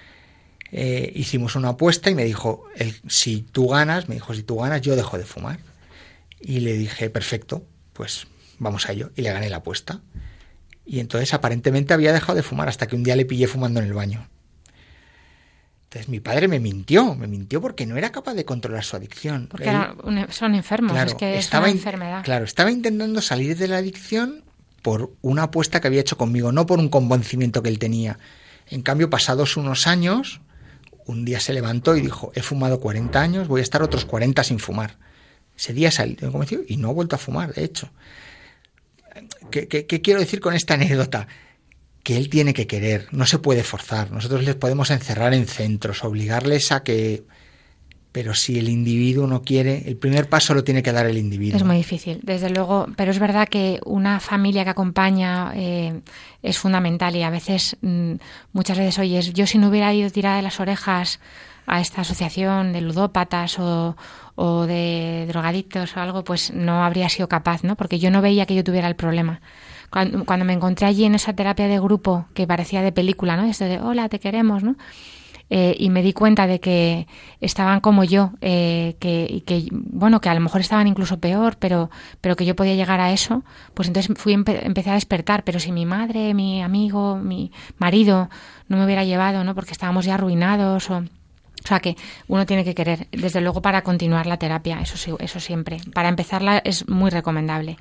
eh, hicimos una apuesta y me dijo, el, si tú ganas, me dijo, si tú ganas, yo dejo de fumar. Y le dije, perfecto, pues vamos a ello. Y le gané la apuesta. Y entonces aparentemente había dejado de fumar hasta que un día le pillé fumando en el baño. Entonces mi padre me mintió, me mintió porque no era capaz de controlar su adicción. Porque Él- era un- son enfermos, claro, es que es una enfermedad. Claro, estaba intentando salir de la adicción por una apuesta que había hecho conmigo, no por un convencimiento que él tenía. En cambio, pasados unos años, un día se levantó y dijo, he fumado 40 años, voy a estar otros 40 sin fumar. Ese día convencido y no he vuelto a fumar, de hecho. ¿Qué, qué, qué quiero decir con esta anécdota? Que él tiene que querer, no se puede forzar. Nosotros les podemos encerrar en centros, obligarles a que... Pero si el individuo no quiere, el primer paso lo tiene que dar el individuo. Es muy difícil, desde luego, pero es verdad que una familia que acompaña eh, es fundamental y a veces, mm, muchas veces oyes, yo si no hubiera ido tirada de las orejas a esta asociación de ludópatas o, o de drogadictos o algo, pues no habría sido capaz, ¿no? Porque yo no veía que yo tuviera el problema. Cuando, me encontré allí en esa terapia de grupo que parecía de película, ¿no? Esto de, hola, te queremos, ¿no? Eh, y me di cuenta de que estaban como yo, eh, que, y que, bueno, que a lo mejor estaban incluso peor, pero, pero que yo podía llegar a eso, pues entonces fui empe- empecé a despertar. Pero si mi madre, mi amigo, mi marido no me hubiera llevado, ¿no? Porque estábamos ya arruinados o... O sea que uno tiene que querer, desde luego para continuar la terapia, eso eso siempre. Para empezarla es muy recomendable.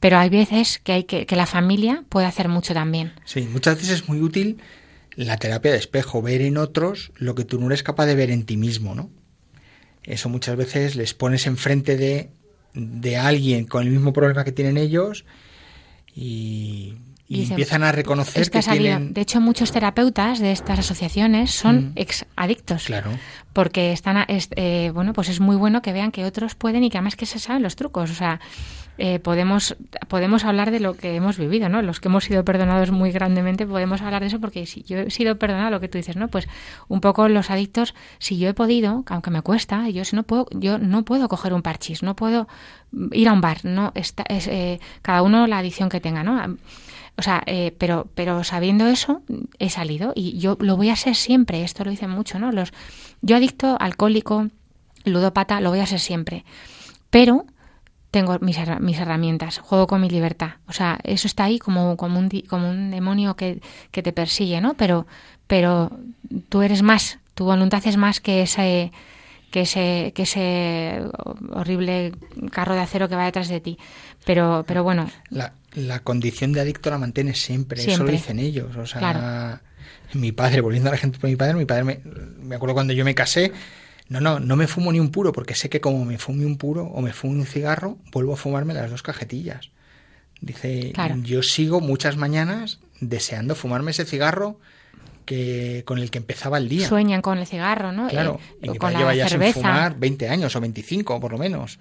Pero hay veces que hay que, que la familia puede hacer mucho también. Sí, muchas veces es muy útil la terapia de espejo, ver en otros lo que tú no eres capaz de ver en ti mismo, ¿no? Eso muchas veces les pones enfrente de, de alguien con el mismo problema que tienen ellos y, y empiezan a reconocer que tienen... De hecho, muchos terapeutas de estas asociaciones son Mm. ex adictos. Claro, Porque están, a- es- eh, bueno, pues es muy bueno que vean que otros pueden y que además que se saben los trucos. O sea, eh, podemos, podemos hablar de lo que hemos vivido, ¿no? Los que hemos sido perdonados muy grandemente podemos hablar de eso porque si yo he sido perdonado, lo que tú dices, ¿no? Pues un poco los adictos, si yo he podido, aunque me cuesta, yo si no puedo, yo no puedo coger un parchís, no puedo ir a un bar, no está, es, eh, cada uno la adicción que tenga, ¿no? O sea, eh, pero, pero sabiendo eso, he salido y yo lo voy a ser siempre. Esto lo dicen mucho, ¿no? Los, yo adicto, alcohólico, ludópata, lo voy a ser siempre. Pero tengo mis, mis herramientas, juego con mi libertad. O sea, eso está ahí como, como, un, como un demonio que, que te persigue, ¿no? Pero, pero tú eres más, tu voluntad es más que ese, que ese, que ese horrible carro de acero que va detrás de ti. Pero, pero bueno, la condición de adicto la mantienes siempre, eso lo dicen ellos. O sea, Claro. mi padre, volviendo a la gente por mi padre, mi padre me, me acuerdo cuando yo me casé, no, no, no me fumo ni un puro, porque sé que como me fume un puro o me fume un cigarro, vuelvo a fumarme las dos cajetillas. Dice, Claro. yo sigo muchas mañanas deseando fumarme ese cigarro que con el que empezaba el día. sueñan con el cigarro, ¿no? Claro, Eh, y o mi con padre la lleva ya cerveza. sin fumar 20 años o 25 por lo menos.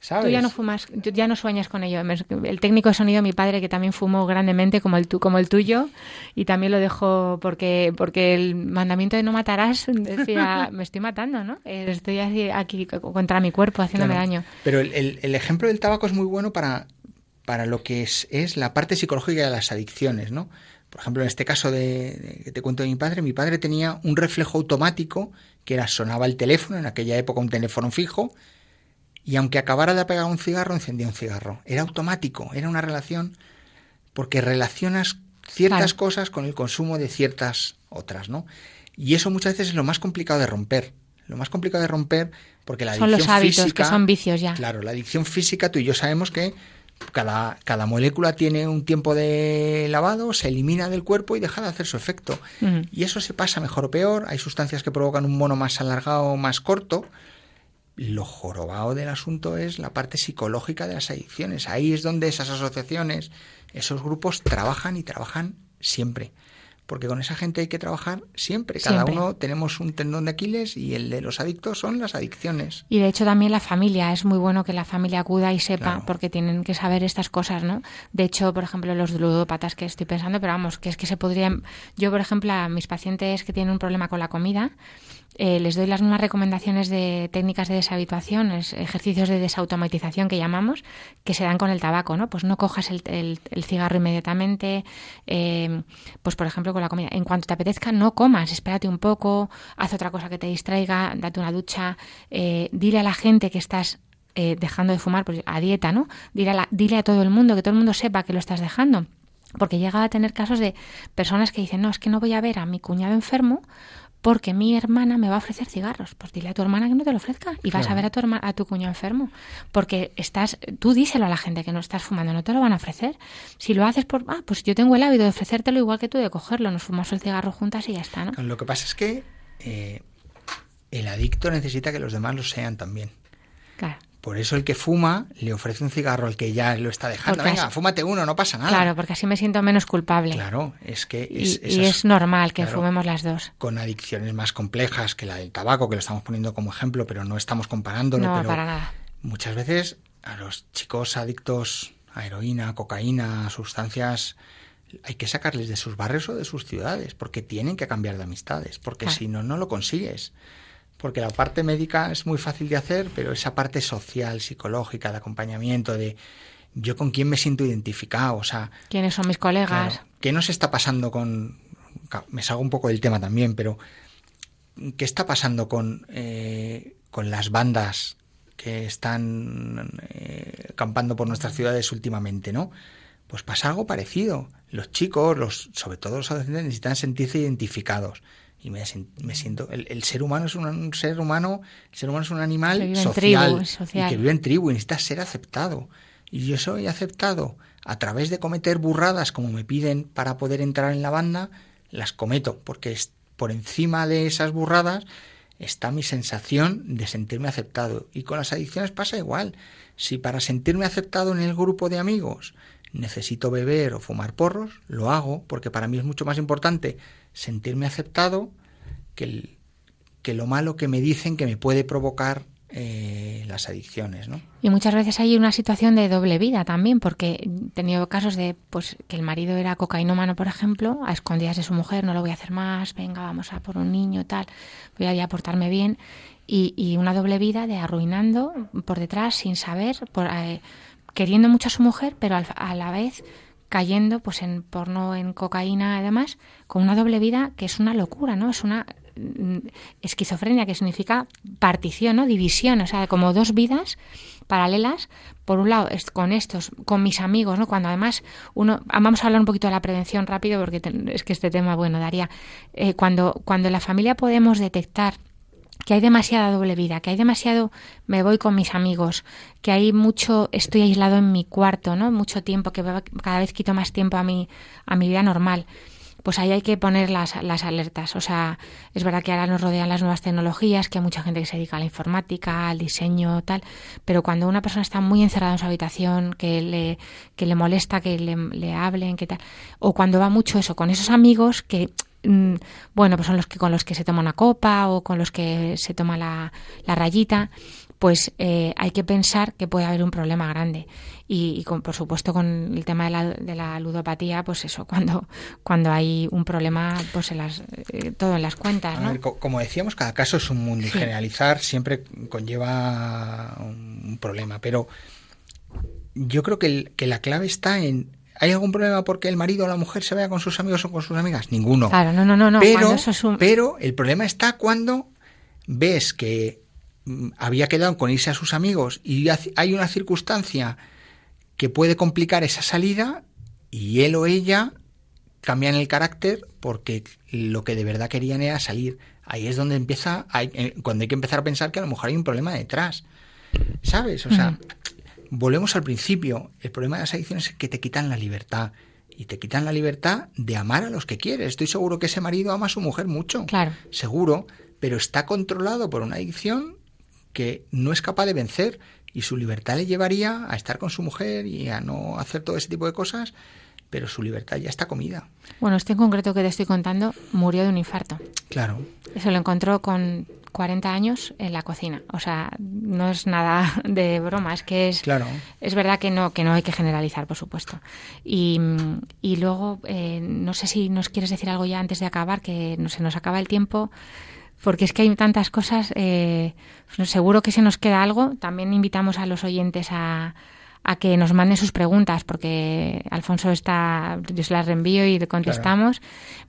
¿Sabes? Tú ya no fumas, ya no sueñas con ello. El técnico de sonido, mi padre, que también fumó grandemente como el, tu, como el tuyo, y también lo dejó porque, porque el mandamiento de no matarás decía, me estoy matando, ¿no? Estoy así aquí contra mi cuerpo, haciéndome Claro. daño. Pero el, el- el ejemplo del tabaco es muy bueno para, para lo que es, es la parte psicológica de las adicciones, ¿no? Por ejemplo, en este caso de, de- que te cuento de mi padre, mi padre tenía un reflejo automático que era sonaba el teléfono, en aquella época un teléfono fijo, y aunque acabara de apagar un cigarro, encendía un cigarro. Era automático, era una relación, porque relacionas ciertas Claro. cosas con el consumo de ciertas otras, ¿no? Y eso muchas veces es lo más complicado de romper. Lo más complicado de romper, porque la Son los adicción hábitos, que física- son vicios ya. Claro, la adicción física, tú y yo sabemos que cada, cada molécula tiene un tiempo de lavado, se elimina del cuerpo y deja de hacer su efecto. Y eso se pasa mejor o peor. Hay sustancias que provocan un mono más alargado o más corto. Lo jorobado del asunto es la parte psicológica de las adicciones. Ahí es donde esas asociaciones, esos grupos trabajan y trabajan siempre. Porque con esa gente hay que trabajar siempre. Cada Siempre. uno tenemos un tendón de Aquiles y el de los adictos son las adicciones. Y de hecho también la familia, es muy bueno que la familia acuda y sepa, Claro. porque tienen que saber estas cosas, ¿no? De hecho, por ejemplo, los ludópatas que estoy pensando, pero vamos, que es que se podrían... Yo, por ejemplo, a mis pacientes que tienen un problema con la comida, eh, les doy las mismas recomendaciones de técnicas de deshabituación, es- ejercicios de desautomatización que llamamos, que se dan con el tabaco, ¿no? Pues no cojas el, el- el cigarro inmediatamente, eh, pues por ejemplo con la comida. En cuanto te apetezca, no comas, espérate un poco, haz otra cosa que te distraiga, date una ducha, eh, dile a la gente que estás eh, dejando de fumar, pues a dieta, ¿no? Dile a, la- dile a todo el mundo, que todo el mundo sepa que lo estás dejando. Porque llega a tener casos de personas que dicen, no, es que no voy a ver a mi cuñado enfermo porque mi hermana me va a ofrecer cigarros. Pues dile a tu hermana que no te lo ofrezca y vas a ver a tu, herma- a tu cuñado enfermo. Porque estás, tú díselo a la gente que no estás fumando, no te lo van a ofrecer. Si lo haces por, ah, pues yo tengo el hábito de ofrecértelo igual que tú, de cogerlo, nos fumamos el cigarro juntas y ya está, ¿no? Lo que pasa es que eh, el adicto necesita que los demás lo sean también. Claro. Por eso el que fuma le ofrece un cigarro al que ya lo está dejando. Porque Venga, así- fúmate uno, no pasa nada. Claro, porque así me siento menos culpable. Claro, es que Y, es, y es normal que claro, fumemos las dos. con adicciones más complejas que la del tabaco, que lo estamos poniendo como ejemplo, pero no estamos comparándolo. No, pero para nada. muchas veces a los chicos adictos a heroína, cocaína, sustancias, hay que sacarles de sus barrios o de sus ciudades, porque tienen que cambiar de amistades, porque Claro. si no, no lo consigues. Porque la parte médica es muy fácil de hacer, pero esa parte social, psicológica, de acompañamiento, de yo con quién me siento identificado, o sea, ¿Quiénes son mis colegas? Claro. ¿Qué nos está pasando con... Me salgo un poco del tema también, pero ¿qué está pasando con, eh, con las bandas que están eh, campando por nuestras ciudades últimamente, ¿no? Pues pasa algo parecido. Los chicos, los, sobre todo los adolescentes, necesitan sentirse identificados. Y me, me siento... El, el ser humano es un, un ser humano... El ser humano es un animal tribu, social. y que vive en tribu y necesita ser aceptado. Y yo soy aceptado a través de cometer burradas como me piden para poder entrar en la banda, las cometo, porque es, por encima de esas burradas está mi sensación de sentirme aceptado. Y con las adicciones pasa igual. Si para sentirme aceptado en el grupo de amigos necesito beber o fumar porros, lo hago, porque para mí es mucho más importante sentirme aceptado que, que lo malo que me dicen que me puede provocar eh, las adicciones, ¿no? Y muchas veces hay una situación de doble vida también, porque he tenido casos de pues que el marido era cocainómano, por ejemplo, a escondidas de su mujer, no lo voy a hacer más, venga, vamos a por un niño, tal, voy a ya portarme bien. Y, y una doble vida de arruinando por detrás, sin saber, por, eh, queriendo mucho a su mujer, pero a la vez cayendo pues en porno, en cocaína, además, con una doble vida que es una locura, ¿no? Es una mm, esquizofrenia que significa partición, ¿no? División, o sea, como dos vidas paralelas. Por un lado, con estos, con mis amigos, ¿no? Cuando además uno, ah, vamos a hablar un poquito de la prevención rápido porque es que este tema, bueno, daría, eh, cuando, cuando la familia podemos detectar que hay demasiada doble vida, que hay demasiado me voy con mis amigos, que hay mucho estoy aislado en mi cuarto, ¿no? Mucho tiempo que cada vez quito más tiempo a mi a mi vida normal. Pues ahí hay que poner las, las alertas. O sea, es verdad que ahora nos rodean las nuevas tecnologías, que hay mucha gente que se dedica a la informática, al diseño, tal. Pero cuando una persona está muy encerrada en su habitación, que le, que le molesta que le, le hablen, que tal. O cuando va mucho eso, con esos amigos que bueno, pues son los que con los que se toma una copa o con los que se toma la, la rayita, pues eh, hay que pensar que puede haber un problema grande. Y, y con, por supuesto con el tema de la, de la ludopatía, pues eso, cuando, cuando hay un problema, pues en las, eh, todo en las cuentas, A ¿no? ver, co- como decíamos, cada caso es un mundo y Sí. generalizar siempre conlleva un problema, pero yo creo que, el- que la clave está en ¿hay algún problema porque el marido o la mujer se vaya con sus amigos o con sus amigas? Ninguno. Claro, no, no, no, no. pero, es un- pero el problema está cuando ves que mm, había quedado con irse a sus amigos y hay una circunstancia que puede complicar esa salida y él o ella cambian el carácter porque lo que de verdad querían era salir. Ahí es donde empieza, hay- eh, cuando hay que empezar a pensar que a lo mejor hay un problema detrás. ¿Sabes? O sea, Ujú. Volvemos al principio. El problema de las adicciones es que te quitan la libertad. Y te quitan la libertad de amar a los que quieres. Estoy seguro que ese marido ama a su mujer mucho. Claro. Seguro. Pero está controlado por una adicción que no es capaz de vencer. Y su libertad le llevaría a estar con su mujer y a no hacer todo ese tipo de cosas. Pero su libertad ya está comida. Bueno, este en concreto que te estoy contando murió de un infarto. Claro. Se lo encontró con 40 años en la cocina. O sea, no es nada de broma, es que es, Claro. es verdad que no, que no hay que generalizar, por supuesto. Y, y luego, eh, no sé si nos quieres decir algo ya antes de acabar, que no se nos acaba el tiempo, porque es que hay tantas cosas. eh, seguro que se nos queda algo. También invitamos a los oyentes a, a que nos manden sus preguntas, porque Alfonso está, yo se las reenvío y le contestamos.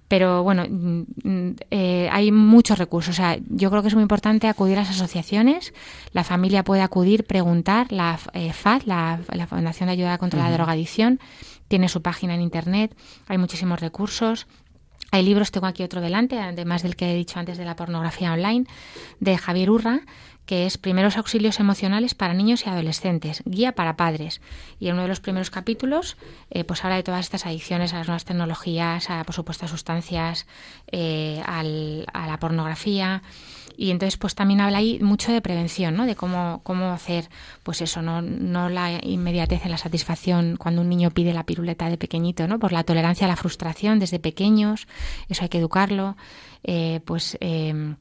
Pero bueno, mm, eh, hay muchos recursos. O sea, yo creo que es muy importante acudir a las asociaciones. La familia puede acudir, preguntar. La eh, FAD, la, la Fundación de Ayuda contra la Drogadicción, tiene su página en internet. Hay muchísimos recursos. Hay libros, tengo aquí otro delante, además del que he dicho antes de la pornografía online, de Javier Urra, que es Primeros Auxilios Emocionales para Niños y Adolescentes, Guía para Padres. Y en uno de los primeros capítulos eh, pues habla de todas estas adicciones a las nuevas tecnologías, a, por supuesto, a sustancias, eh, al- a la pornografía. Y entonces pues también habla ahí mucho de prevención, ¿no? De cómo, cómo hacer, pues eso, no, no la inmediatez en la satisfacción cuando un niño pide la piruleta de pequeñito, ¿no? Por la tolerancia a la frustración desde pequeños, eso hay que educarlo. Eh, pues eh,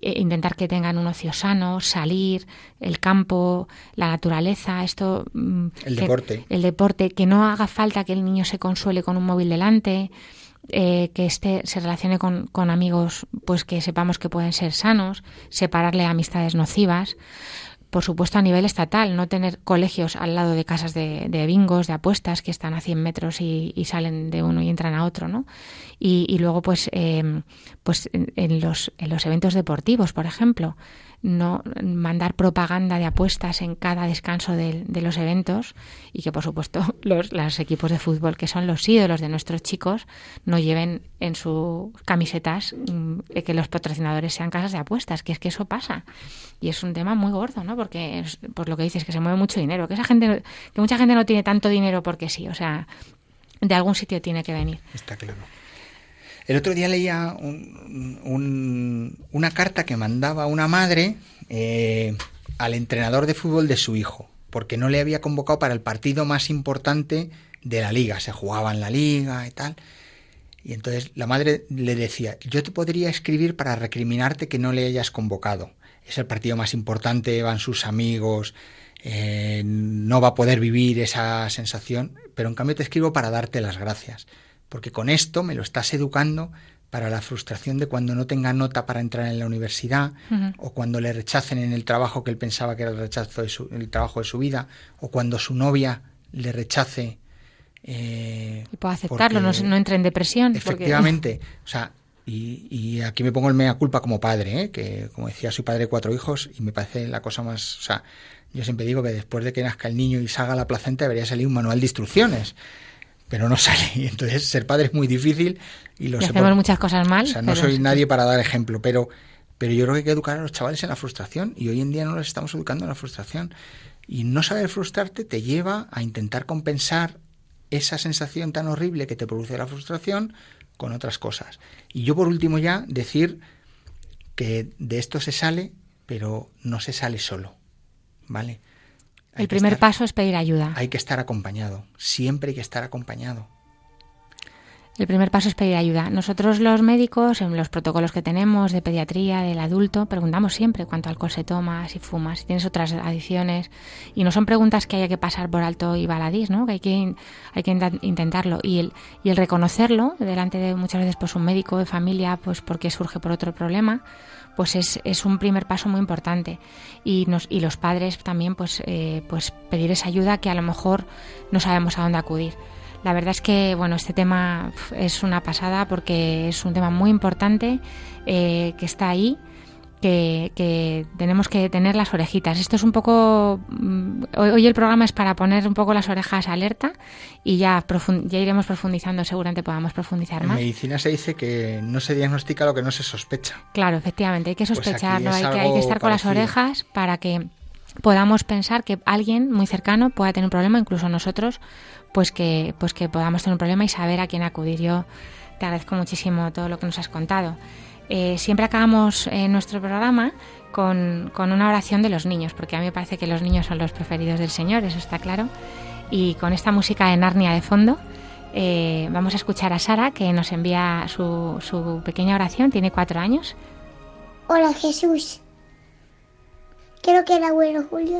intentar que tengan un ocio sano, salir, el campo, la naturaleza, esto... mm, El que- deporte. El deporte, que no haga falta que el niño se consuele con un móvil delante, eh, que esté, se relacione con, con amigos pues que sepamos que pueden ser sanos, separarle amistades nocivas. Por supuesto, a nivel estatal, no tener colegios al lado de casas de, de bingos, de apuestas, que están a 100 metros y, y salen de uno y entran a otro, ¿no? Y, y luego, pues, eh, pues en, en los, en los eventos deportivos, por ejemplo, no mandar propaganda de apuestas en cada descanso de, los eventos y que, por supuesto, los, los equipos de fútbol, que son los ídolos de nuestros chicos, no lleven en sus camisetas mm, que los patrocinadores sean casas de apuestas, que es que eso pasa. Y es un tema muy gordo, ¿no? Porque, es, por lo que dices, que se mueve mucho dinero, que esa gente, que mucha gente no tiene tanto dinero porque sí, o sea, de algún sitio tiene que venir. Está claro. El otro día leía un- un- una carta que mandaba una madre eh, al entrenador de fútbol de su hijo, porque no le había convocado para el partido más importante de la liga. Se jugaba en la liga y tal. Y entonces la madre le decía, yo te podría escribir para recriminarte que no le hayas convocado. Es el partido más importante, van sus amigos, eh, no va a poder vivir esa sensación, pero en cambio te escribo para darte las gracias, porque con esto me lo estás educando para la frustración de cuando no tenga nota para entrar en la universidad o cuando le rechacen en el trabajo que él pensaba que era el rechazo de su, el trabajo de su vida o cuando su novia le rechace eh, Y puedo aceptarlo, no, no entre en depresión. porque- Efectivamente, o sea, y, y aquí me pongo el mea culpa como padre, ¿eh? que como decía, soy padre de cuatro hijos y me parece la cosa más, o sea, yo siempre digo que después de que nazca el niño y salga la placenta debería salir un manual de instrucciones, pero no sale. Y entonces ser padre es muy difícil y lo y hacemos por- muchas cosas mal. o sea, no soy nadie para dar ejemplo, pero, pero yo creo que hay que educar a los chavales en la frustración y hoy en día no los estamos educando en la frustración. Y no saber frustrarte te lleva a intentar compensar esa sensación tan horrible que te produce la frustración con otras cosas. Y yo por último ya decir que de esto se sale, pero no se sale solo. ¿Vale? El primer estar- paso es pedir ayuda. Hay que estar acompañado. Siempre hay que estar acompañado. El primer paso es pedir ayuda. Nosotros los médicos, en los protocolos que tenemos de pediatría del adulto, preguntamos siempre cuánto alcohol se toma, si fumas, si tienes otras adicciones. Y no son preguntas que haya que pasar por alto y baladís, ¿no? Que hay que, hay que intentarlo. Y el, y el reconocerlo delante de muchas veces pues un médico de familia, pues porque surge por otro problema, pues es, es un primer paso muy importante. Y, nos, y los padres también, pues, eh, pues pedir esa ayuda que a lo mejor no sabemos a dónde acudir. La verdad es que bueno, este tema es una pasada porque es un tema muy importante eh, que está ahí, que, que tenemos que tener las orejitas. Esto es un poco. mm, Hoy, el programa es para poner un poco las orejas alerta y ya, ya iremos profundizando, seguramente podamos profundizar En más. medicina se dice que no se diagnostica lo que no se sospecha. Claro, efectivamente, hay que Pues sospecharlo, es hay, que, hay que estar con las orejas para que podamos pensar que alguien muy cercano pueda tener un problema, incluso nosotros, pues que, pues que podamos tener un problema y saber a quién acudir. Yo te agradezco muchísimo todo lo que nos has contado. Eh, siempre acabamos eh, nuestro programa con, con una oración de los niños, porque a mí me parece que los niños son los preferidos del Señor, eso está claro. Y con esta música de Narnia de fondo, eh, vamos a escuchar a Sara, que nos envía su, su pequeña oración, tiene cuatro años. Hola Jesús. Quiero que el abuelo Julio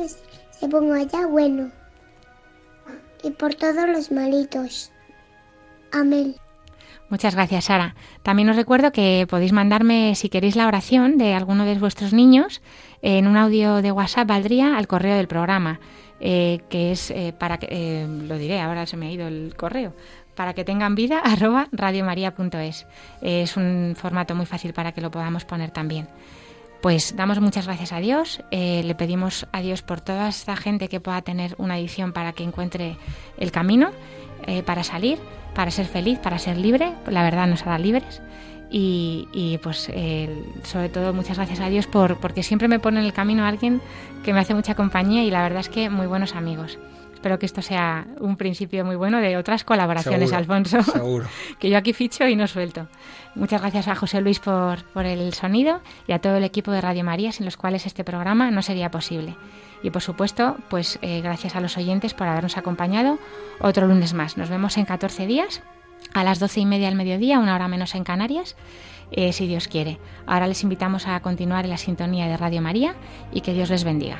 se ponga ya bueno. Y por todos los malitos. Amén. Muchas gracias, Sara. También os recuerdo que podéis mandarme, si queréis, la oración de alguno de vuestros niños en un audio de WhatsApp, valdría al correo del programa, eh, que es eh, para que, eh, lo diré, ahora se me ha ido el correo, para que tengan vida, arroba radiomaria.es. Es un formato muy fácil para que lo podamos poner también. Pues damos muchas gracias a Dios, le pedimos a Dios por toda esta gente que pueda tener una adicción para que encuentre el camino, eh, para salir, para ser feliz, para ser libre, la verdad nos hará libres. y, y, pues eh, sobre todo muchas gracias a Dios por, porque siempre me pone en el camino a alguien que me hace mucha compañía y la verdad es que muy buenos amigos. Espero que esto sea un principio muy bueno de otras colaboraciones, Seguro, Alfonso. seguro. que yo aquí ficho y no suelto. Muchas gracias a José Luis por, por el sonido y a todo el equipo de Radio María, sin los cuales este programa no sería posible. Y por supuesto, pues eh, gracias a los oyentes por habernos acompañado otro lunes más. Nos vemos en 14 días a las doce y media del mediodía, una hora menos en Canarias, eh, si Dios quiere. Ahora les invitamos a continuar en la sintonía de Radio María y que Dios les bendiga.